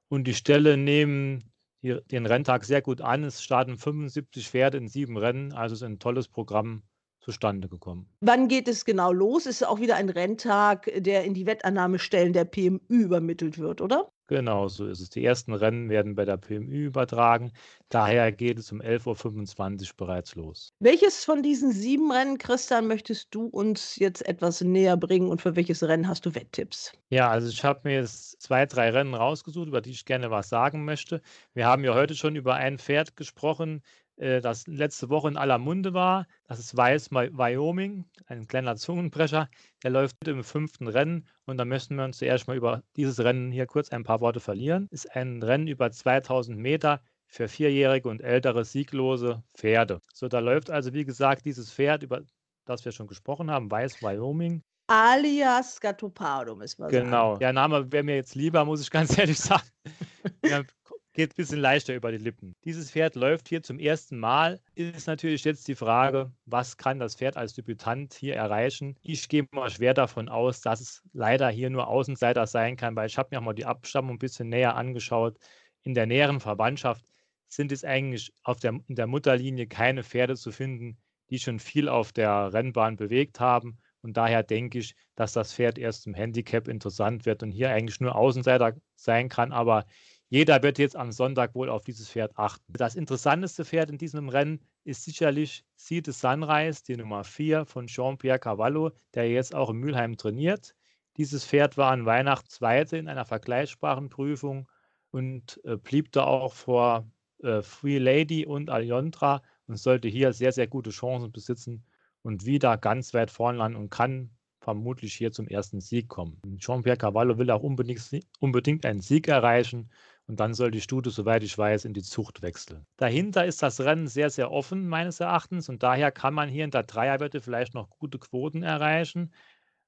Und die Ställe nehmen den Renntag sehr gut an. Es starten 75 Pferde in sieben Rennen, also ist ein tolles Programm zustande gekommen. Wann geht es genau los? Ist auch wieder ein Renntag, der in die Wettannahmestellen der PMÜ übermittelt wird, oder? Genau, so ist es. Die ersten Rennen werden bei der PMÜ übertragen. Daher geht es um 11.25 Uhr bereits los. Welches von diesen sieben Rennen, Christian, möchtest du uns jetzt etwas näher bringen und für welches Rennen hast du Wetttipps? Ja, also ich habe mir jetzt zwei, drei Rennen rausgesucht, über die ich gerne was sagen möchte. Wir haben ja heute schon über ein Pferd gesprochen, das letzte Woche in aller Munde war. Das ist Weiß Wyoming, ein kleiner Zungenbrecher. Der läuft im fünften Rennen und da möchten wir uns zuerst mal über dieses Rennen hier kurz ein paar Worte verlieren. Ist ein Rennen über 2000 Meter für vierjährige und ältere sieglose Pferde. So, da läuft also, wie gesagt, dieses Pferd, über das wir schon gesprochen haben, Weiß Wyoming. Alias Gattopardo, müssen wir genau. sagen. Genau. Der Name wäre mir jetzt lieber, muss ich ganz ehrlich sagen. geht ein bisschen leichter über die Lippen. Dieses Pferd läuft hier zum ersten Mal. Ist natürlich jetzt die Frage, was kann das Pferd als Debütant hier erreichen? Ich gehe mal schwer davon aus, dass es leider hier nur Außenseiter sein kann, weil ich habe mir auch mal die Abstammung ein bisschen näher angeschaut. In der näheren Verwandtschaft sind es eigentlich auf der, in der Mutterlinie keine Pferde zu finden, die schon viel auf der Rennbahn bewegt haben. Und daher denke ich, dass das Pferd erst im Handicap interessant wird und hier eigentlich nur Außenseiter sein kann. Aber jeder wird jetzt am Sonntag wohl auf dieses Pferd achten. Das interessanteste Pferd in diesem Rennen ist sicherlich See the Sunrise, die Nummer 4 von Jean-Pierre Cavallo, der jetzt auch in Mülheim trainiert. Dieses Pferd war an Weihnachten Zweite in einer vergleichbaren Prüfung und äh, blieb da auch vor äh, Free Lady und Alondra und sollte hier sehr, sehr gute Chancen besitzen und wieder ganz weit vorn landen und kann vermutlich hier zum ersten Sieg kommen. Jean-Pierre Cavallo will auch unbedingt, unbedingt einen Sieg erreichen und dann soll die Stute, soweit ich weiß, in die Zucht wechseln. Dahinter ist das Rennen sehr, sehr offen, meines Erachtens. Und daher kann man hier in der Dreierwette vielleicht noch gute Quoten erreichen,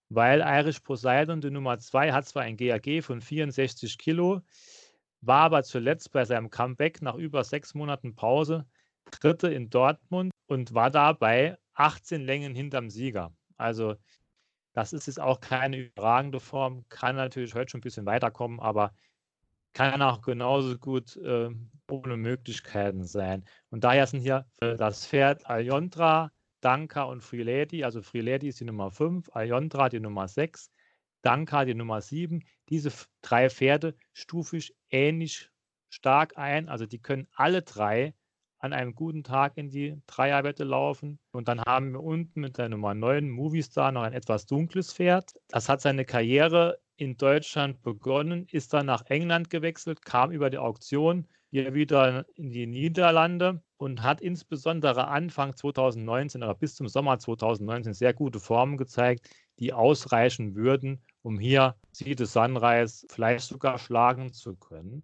weil Irish Poseidon, die Nummer 2, hat zwar ein GAG von 64 Kilo, war aber zuletzt bei seinem Comeback nach über sechs Monaten Pause Dritte in Dortmund und war dabei 18 Längen hinterm Sieger. Also das ist jetzt auch keine überragende Form, kann natürlich heute schon ein bisschen weiterkommen, aber kann auch genauso gut äh, ohne Möglichkeiten sein. Und daher sind hier das Pferd Aljontra, Danka und Free Lady. Also Free Lady ist die Nummer 5, Aljontra die Nummer 6, Danka die Nummer 7. Diese drei Pferde stufe ich ähnlich stark ein. Also die können alle drei an einem guten Tag in die Dreierwette laufen. Und dann haben wir unten mit der Nummer 9 Movistar noch ein etwas dunkles Pferd. Das hat seine Karriere in Deutschland begonnen, ist dann nach England gewechselt, kam über die Auktion hier wieder in die Niederlande und hat insbesondere Anfang 2019 oder bis zum Sommer 2019 sehr gute Formen gezeigt, die ausreichen würden, um hier Seed Sunrise vielleicht sogar schlagen zu können.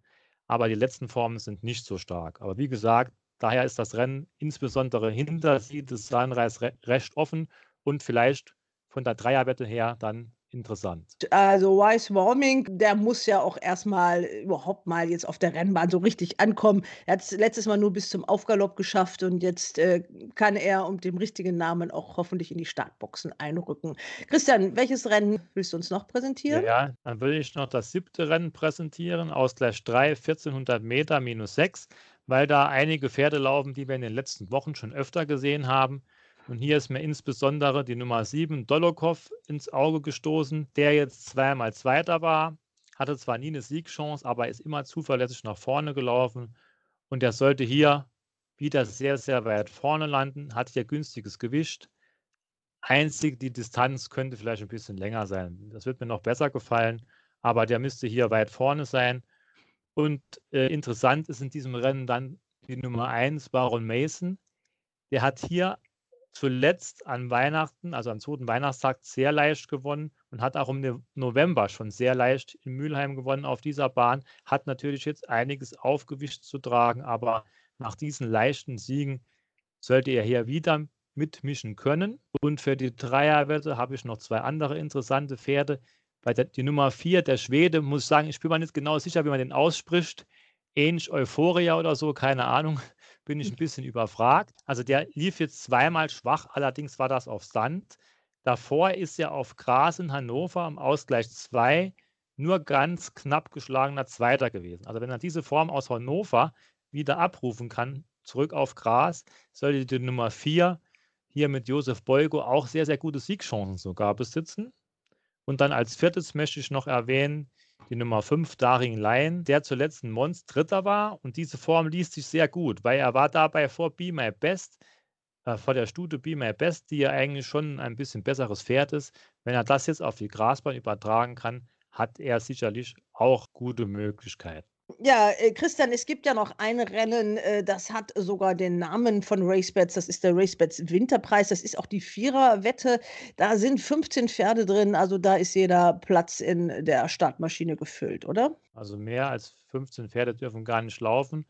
Aber die letzten Formen sind nicht so stark. Aber wie gesagt, daher ist das Rennen insbesondere hinter Seed Sunrise recht offen und vielleicht von der Dreierwette her dann interessant. Also Wise Warming, der muss ja auch erstmal überhaupt mal jetzt auf der Rennbahn so richtig ankommen. Er hat es letztes Mal nur bis zum Aufgalopp geschafft und jetzt äh, kann er um dem richtigen Namen auch hoffentlich in die Startboxen einrücken. Christian, welches Rennen willst du uns noch präsentieren? Ja, dann will ich noch das siebte Rennen präsentieren, Ausgleich 3, 1400 Meter minus 6, weil da einige Pferde laufen, die wir in den letzten Wochen schon öfter gesehen haben. Und hier ist mir insbesondere die Nummer 7 Dolokhov ins Auge gestoßen, der jetzt zweimal Zweiter war, hatte zwar nie eine Siegchance, aber ist immer zuverlässig nach vorne gelaufen. Und er sollte hier wieder sehr, sehr weit vorne landen, hat hier günstiges Gewicht. Einzig die Distanz könnte vielleicht ein bisschen länger sein. Das wird mir noch besser gefallen, aber der müsste hier weit vorne sein. Und äh, interessant ist in diesem Rennen dann die Nummer 1, Baron Mason. Der hat hier zuletzt an Weihnachten, also am zweiten Weihnachtstag, sehr leicht gewonnen und hat auch im November schon sehr leicht in Mülheim gewonnen auf dieser Bahn. Hat natürlich jetzt einiges Aufgewicht zu tragen, aber nach diesen leichten Siegen sollte er hier wieder mitmischen können. Und für die Dreierwette habe ich noch zwei andere interessante Pferde. Bei der, die Nummer 4, der Schwede, muss ich sagen, ich bin mir nicht genau sicher, wie man den ausspricht. Ähnlich Euphoria oder so, keine Ahnung bin ich ein bisschen überfragt. Also der lief jetzt zweimal schwach, allerdings war das auf Sand. Davor ist er auf Gras in Hannover am Ausgleich 2 nur ganz knapp geschlagener Zweiter gewesen. Also wenn er diese Form aus Hannover wieder abrufen kann, zurück auf Gras, sollte die Nummer 4 hier mit Josef Beugo auch sehr, sehr gute Siegchancen sogar besitzen. Und dann als viertes möchte ich noch erwähnen, die Nummer 5, Daring Lion, der zuletzt ein Monst Dritter war. Und diese Form liest sich sehr gut, weil er war dabei vor Be My Best, äh, vor der Stute Be My Best, die ja eigentlich schon ein bisschen besseres Pferd ist. Wenn er das jetzt auf die Grasbahn übertragen kann, hat er sicherlich auch gute Möglichkeiten. Ja, äh, Christian, es gibt ja noch ein Rennen, äh, das hat sogar den Namen von RaceBets. Das ist der RaceBets Winterpreis. Das ist auch die Viererwette. Da sind 15 Pferde drin, also da ist jeder Platz in der Startmaschine gefüllt, oder? Also mehr als 15 Pferde dürfen gar nicht laufen.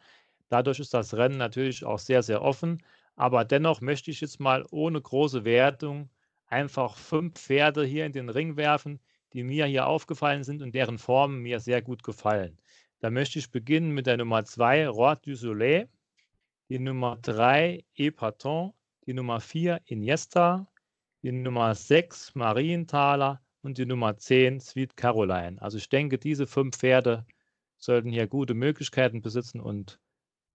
Dadurch ist das Rennen natürlich auch sehr, sehr offen. Aber dennoch möchte ich jetzt mal ohne große Wertung einfach fünf Pferde hier in den Ring werfen, die mir hier aufgefallen sind und deren Formen mir sehr gut gefallen. Da möchte ich beginnen mit der Nummer 2, Roi du Soleil, die Nummer 3, Epaton, die Nummer 4, Iniesta, die Nummer 6, Marienthaler und die Nummer 10, Sweet Caroline. Also ich denke, diese fünf Pferde sollten hier gute Möglichkeiten besitzen und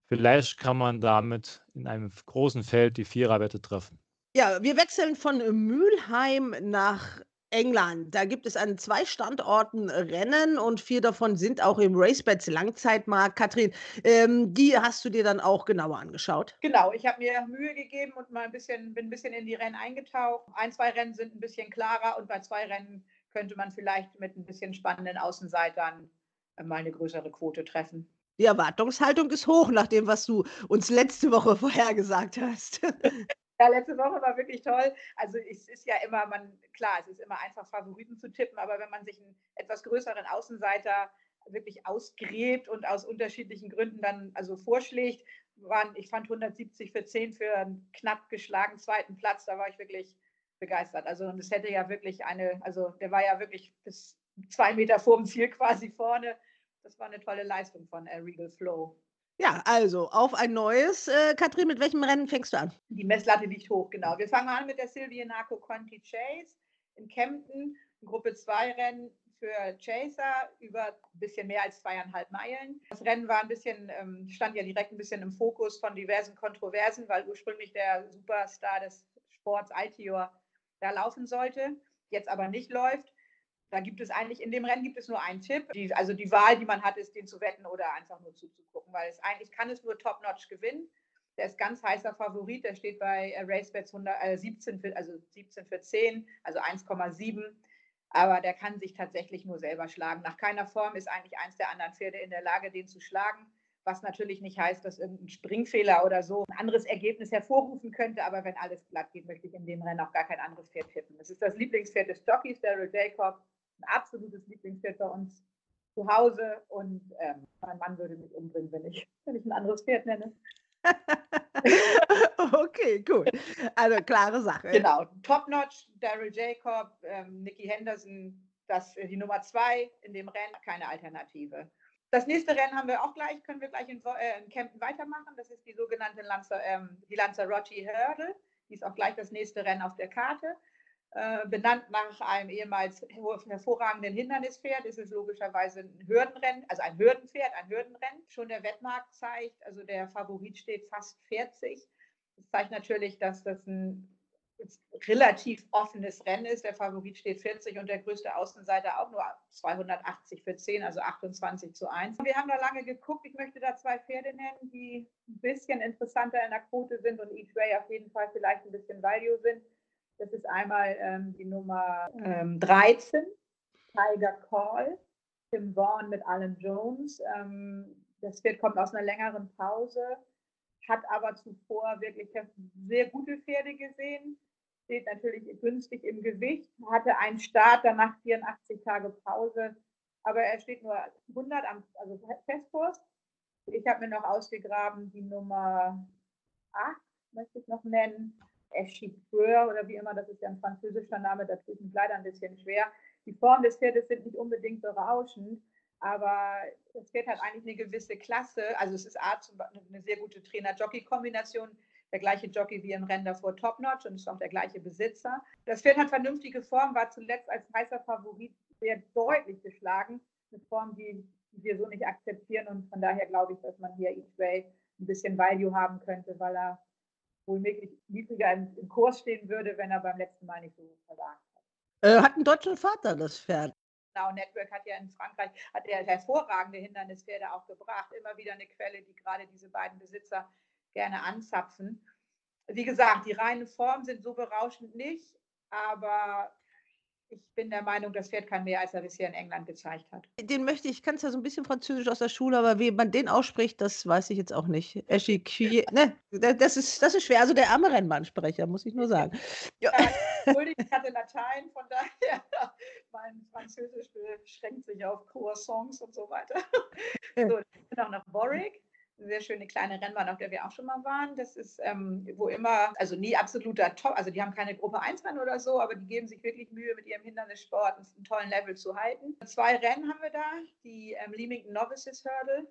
vielleicht kann man damit in einem großen Feld die Viererwette treffen. Ja, wir wechseln von Mülheim nach England. Da gibt es an zwei Standorten Rennen und vier davon sind auch im RaceBets Langzeitmarkt. Katrin, ähm, die hast du dir dann auch genauer angeschaut? Genau, ich habe mir Mühe gegeben und mal ein bisschen, bin ein bisschen in die Rennen eingetaucht. Ein, zwei Rennen sind ein bisschen klarer und bei zwei Rennen könnte man vielleicht mit ein bisschen spannenden Außenseitern äh, mal eine größere Quote treffen. Die Erwartungshaltung ist hoch nach dem, was du uns letzte Woche vorhergesagt hast. Ja, letzte Woche war wirklich toll. Also es ist ja immer, man, klar, es ist immer einfach, Favoriten zu tippen, aber wenn man sich einen etwas größeren Außenseiter wirklich ausgräbt und aus unterschiedlichen Gründen dann also vorschlägt, waren, ich fand 170 für 10 für einen knapp geschlagenen zweiten Platz, da war ich wirklich begeistert. Also und es hätte ja wirklich eine, also der war ja wirklich bis zwei Meter vor dem Ziel quasi vorne. Das war eine tolle Leistung von Regal Flow. Ja, also auf ein neues. Äh, Katrin, mit welchem Rennen fängst du an? Die Messlatte liegt hoch, genau. Wir fangen an mit der Silvia Narco Conti Chase in Kempten, Gruppe 2 Rennen für Chaser über ein bisschen mehr als zweieinhalb Meilen. Das Rennen war ein bisschen, ähm, stand ja direkt ein bisschen im Fokus von diversen Kontroversen, weil ursprünglich der Superstar des Sports Altior da laufen sollte, jetzt aber nicht läuft. Da gibt es eigentlich, in dem Rennen gibt es nur einen Tipp. Die, also die Wahl, die man hat, ist, den zu wetten oder einfach nur zuzugucken, weil es eigentlich kann es nur Top-Notch gewinnen. Der ist ganz heißer Favorit, der steht bei äh, RaceBets äh, 17 für, also 17 für 10, also 1,7. Aber der kann sich tatsächlich nur selber schlagen. Nach keiner Form ist eigentlich eins der anderen Pferde in der Lage, den zu schlagen. was natürlich nicht heißt, dass irgendein Springfehler oder so ein anderes Ergebnis hervorrufen könnte. Aber wenn alles glatt geht, möchte ich in dem Rennen auch gar kein anderes Pferd tippen. Das ist das Lieblingspferd des Jockeys, Daryl Jacob, ein absolutes Lieblingspferd bei uns zu Hause. Und ähm, mein Mann würde mich umbringen, wenn ich, wenn ich ein anderes Pferd nenne. okay, gut. Also klare Sache. Genau. Top-Notch, Daryl Jacob, ähm, Nikki Henderson, das die Nummer zwei in dem Rennen, keine Alternative. Das nächste Rennen haben wir auch gleich, können wir gleich in, äh, in Kempten weitermachen. Das ist die sogenannte Lanza, ähm, die Lanzarote Hurdle. Die ist auch gleich das nächste Rennen auf der Karte. Äh, benannt nach einem ehemals hervorragenden Hindernispferd. Es ist logischerweise ein Hürdenrennen, also ein Hürdenpferd, ein Hürdenrennen. Schon der Wettmarkt zeigt, also der Favorit steht fast 40. Das zeigt natürlich, dass das ein relativ offenes Rennen ist. Der Favorit steht 40 und der größte Außenseiter auch nur 280 für 10, also 28 zu 1. Wir haben da lange geguckt. Ich möchte da zwei Pferde nennen, die ein bisschen interessanter in der Quote sind und Each Way auf jeden Fall vielleicht ein bisschen Value sind. Das ist einmal ähm, die Nummer ähm, 13, Tiger Call, Tim Vaughn mit Alan Jones. Ähm, das Pferd kommt aus einer längeren Pause, hat aber zuvor wirklich sehr gute Pferde gesehen steht natürlich günstig im Gewicht, hatte einen Start, danach 84 Tage Pause, aber er steht nur 100 am also Festkurs. Ich habe mir noch ausgegraben die Nummer 8, möchte ich noch nennen, Echiqueur oder wie immer, das ist ja ein französischer Name, da tue ich mich leider ein bisschen schwer. Die Form des Pferdes sind nicht unbedingt berauschend, aber das Pferd hat eigentlich eine gewisse Klasse. Also es ist A, eine sehr gute Trainer-Jockey-Kombination der gleiche Jockey wie im Rennen davor Topnotch und ist auch der gleiche Besitzer. Das Pferd hat vernünftige Form, war zuletzt als heißer Favorit sehr deutlich geschlagen. Eine Form, die, wir so nicht akzeptieren und von daher glaube ich, dass man hier Way ein bisschen Value haben könnte, weil er wohl niedriger im, im Kurs stehen würde, wenn er beim letzten Mal nicht so versagt hat. Äh, hat einen deutschen Vater, das Pferd. Genau, Network hat ja in Frankreich hat er hervorragende Hindernispferde auch gebracht. Immer wieder eine Quelle, die gerade diese beiden Besitzer gerne anzapfen. Wie gesagt, die reinen Formen sind so berauschend nicht, aber ich bin der Meinung, das Pferd kann mehr, als er bisher in England gezeigt hat. Den möchte ich, ich kann es ja so ein bisschen Französisch aus der Schule, aber wie man den ausspricht, das weiß ich jetzt auch nicht. Echiquier, ne, das ist, das ist schwer. Also der arme Rennbahnsprecher, muss ich nur sagen. Ja. Entschuldigung, ich hatte Latein, von daher, mein Französisch beschränkt sich auf Croissants und so weiter. So, dann auch noch Warwick sehr schöne kleine Rennbahn, auf der wir auch schon mal waren. Das ist, ähm, wo immer, also nie absoluter Top, also die haben keine Gruppe 1 Rennen oder so, aber die geben sich wirklich Mühe, mit ihrem Hindernissport einen tollen Level zu halten. Zwei Rennen haben wir da, die ähm, Leamington Novices Hurdle,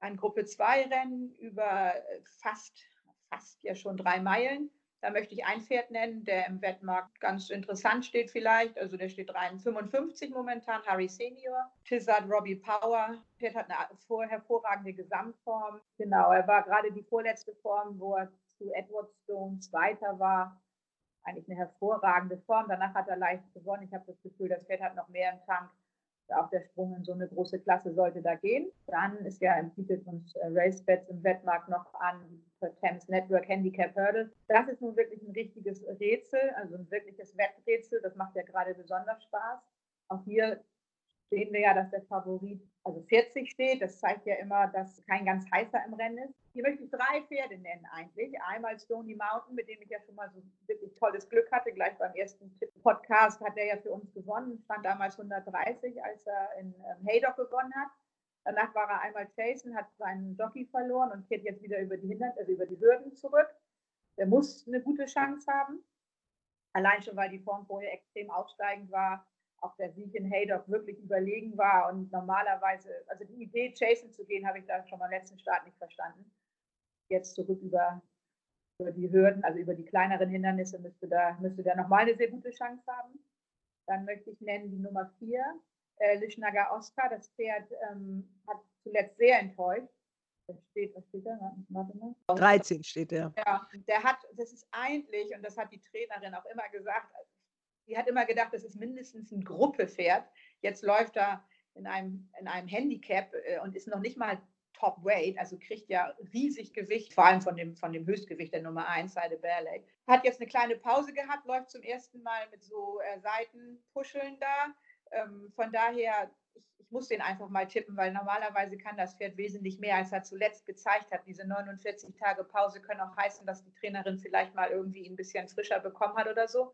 ein Gruppe 2 Rennen über äh, fast, fast ja schon drei Meilen da möchte ich ein Pferd nennen, der im Wettmarkt ganz interessant steht vielleicht. Also der steht 355 momentan, Harry Senior. Tizard Robbie Power. Pferd hat eine hervorragende Gesamtform. Genau, er war gerade die vorletzte Form, wo er zu Edward Stone Zweiter war. Eigentlich eine hervorragende Form. Danach hat er leicht gewonnen. Ich habe das Gefühl, das Pferd hat noch mehr im Tank auch der Sprung in so eine große Klasse sollte da gehen. Dann ist ja im Titel uns äh, RaceBets im Wettmarkt noch an Thames Network Handicap Hurdle. Das ist nun wirklich ein richtiges Rätsel, also ein wirkliches Wetträtsel. Das macht ja gerade besonders Spaß. Auch hier sehen wir ja, dass der Favorit also 40 steht. Das zeigt ja immer, dass kein ganz heißer im Rennen ist. Hier möchte ich drei Pferde nennen eigentlich. Einmal Stony Mountain, mit dem ich ja schon mal so wirklich tolles Glück hatte. Gleich beim ersten Podcast hat er ja für uns gewonnen. Stand damals 130, als er in ähm, Haydock gewonnen hat. Danach war er einmal Jason, hat seinen Jockey verloren und kehrt jetzt wieder über die Hindern also über die Hürden zurück. Der muss eine gute Chance haben. Allein schon, weil die Form vorher extrem aufsteigend war auch der Sieg in Haydock wirklich überlegen war und normalerweise, also die Idee, Jason zu gehen, habe ich da schon beim letzten Start nicht verstanden. Jetzt zurück über, über die Hürden, also über die kleineren Hindernisse, müsste da, müsste da nochmal eine sehr gute Chance haben. Dann möchte ich nennen die Nummer 4, äh, Lischnager Oscar. Das Pferd ähm, hat zuletzt sehr enttäuscht. Das steht, was steht da? Warte mal. 13 steht der. Ja, der hat, das ist eigentlich, und das hat die Trainerin auch immer gesagt, die hat immer gedacht, das ist mindestens ein Gruppepferd. Jetzt läuft er in einem, in einem Handicap äh, und ist noch nicht mal Top Weight, also kriegt ja riesig Gewicht, vor allem von dem, von dem Höchstgewicht der Nummer 1, Seide Berley. Hat jetzt eine kleine Pause gehabt, läuft zum ersten Mal mit so äh, Seitenpuscheln da. Ähm, von daher, ich, ich muss den einfach mal tippen, weil normalerweise kann das Pferd wesentlich mehr, als er zuletzt gezeigt hat. Diese 49 Tage Pause können auch heißen, dass die Trainerin vielleicht mal irgendwie ein bisschen frischer bekommen hat oder so.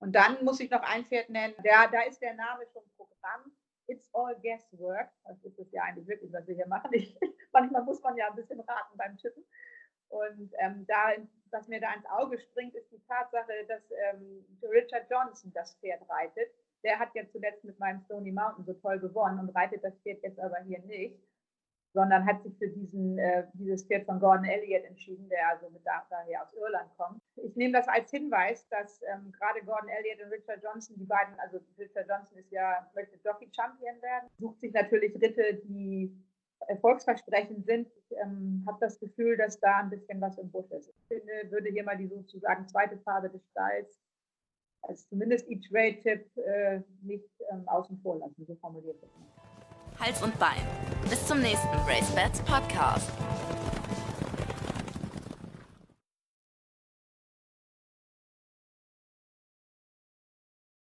Und dann muss ich noch ein Pferd nennen, der, da ist der Name schon Programm. It's all guesswork. Das ist es ja eigentlich wirklich, was wir hier machen. Ich, manchmal muss man ja ein bisschen raten beim Tippen. Und ähm, da, was mir da ins Auge springt, ist die Tatsache, dass ähm, Richard Johnson das Pferd reitet. Der hat ja zuletzt mit meinem Stony Mountain so toll gewonnen und reitet das Pferd jetzt aber hier nicht, sondern hat sich für diesen, äh, dieses Pferd von Gordon Elliott entschieden, der also mit da, daher aus Irland kommt. Ich nehme das als Hinweis, dass ähm, gerade Gordon Elliott und Richard Johnson, die beiden, also Richard Johnson ist ja, möchte Jockey Champion werden, sucht sich natürlich Ritte, die erfolgsversprechend sind. Ich ähm, habe das Gefühl, dass da ein bisschen was im Busch ist. Ich finde, würde hier mal die sozusagen zweite Farbe des Stalls als zumindest Each-Way-Tipp äh, nicht ähm, außen vor lassen, so formuliert es. Hals und Bein. Bis zum nächsten Race Bats Podcast.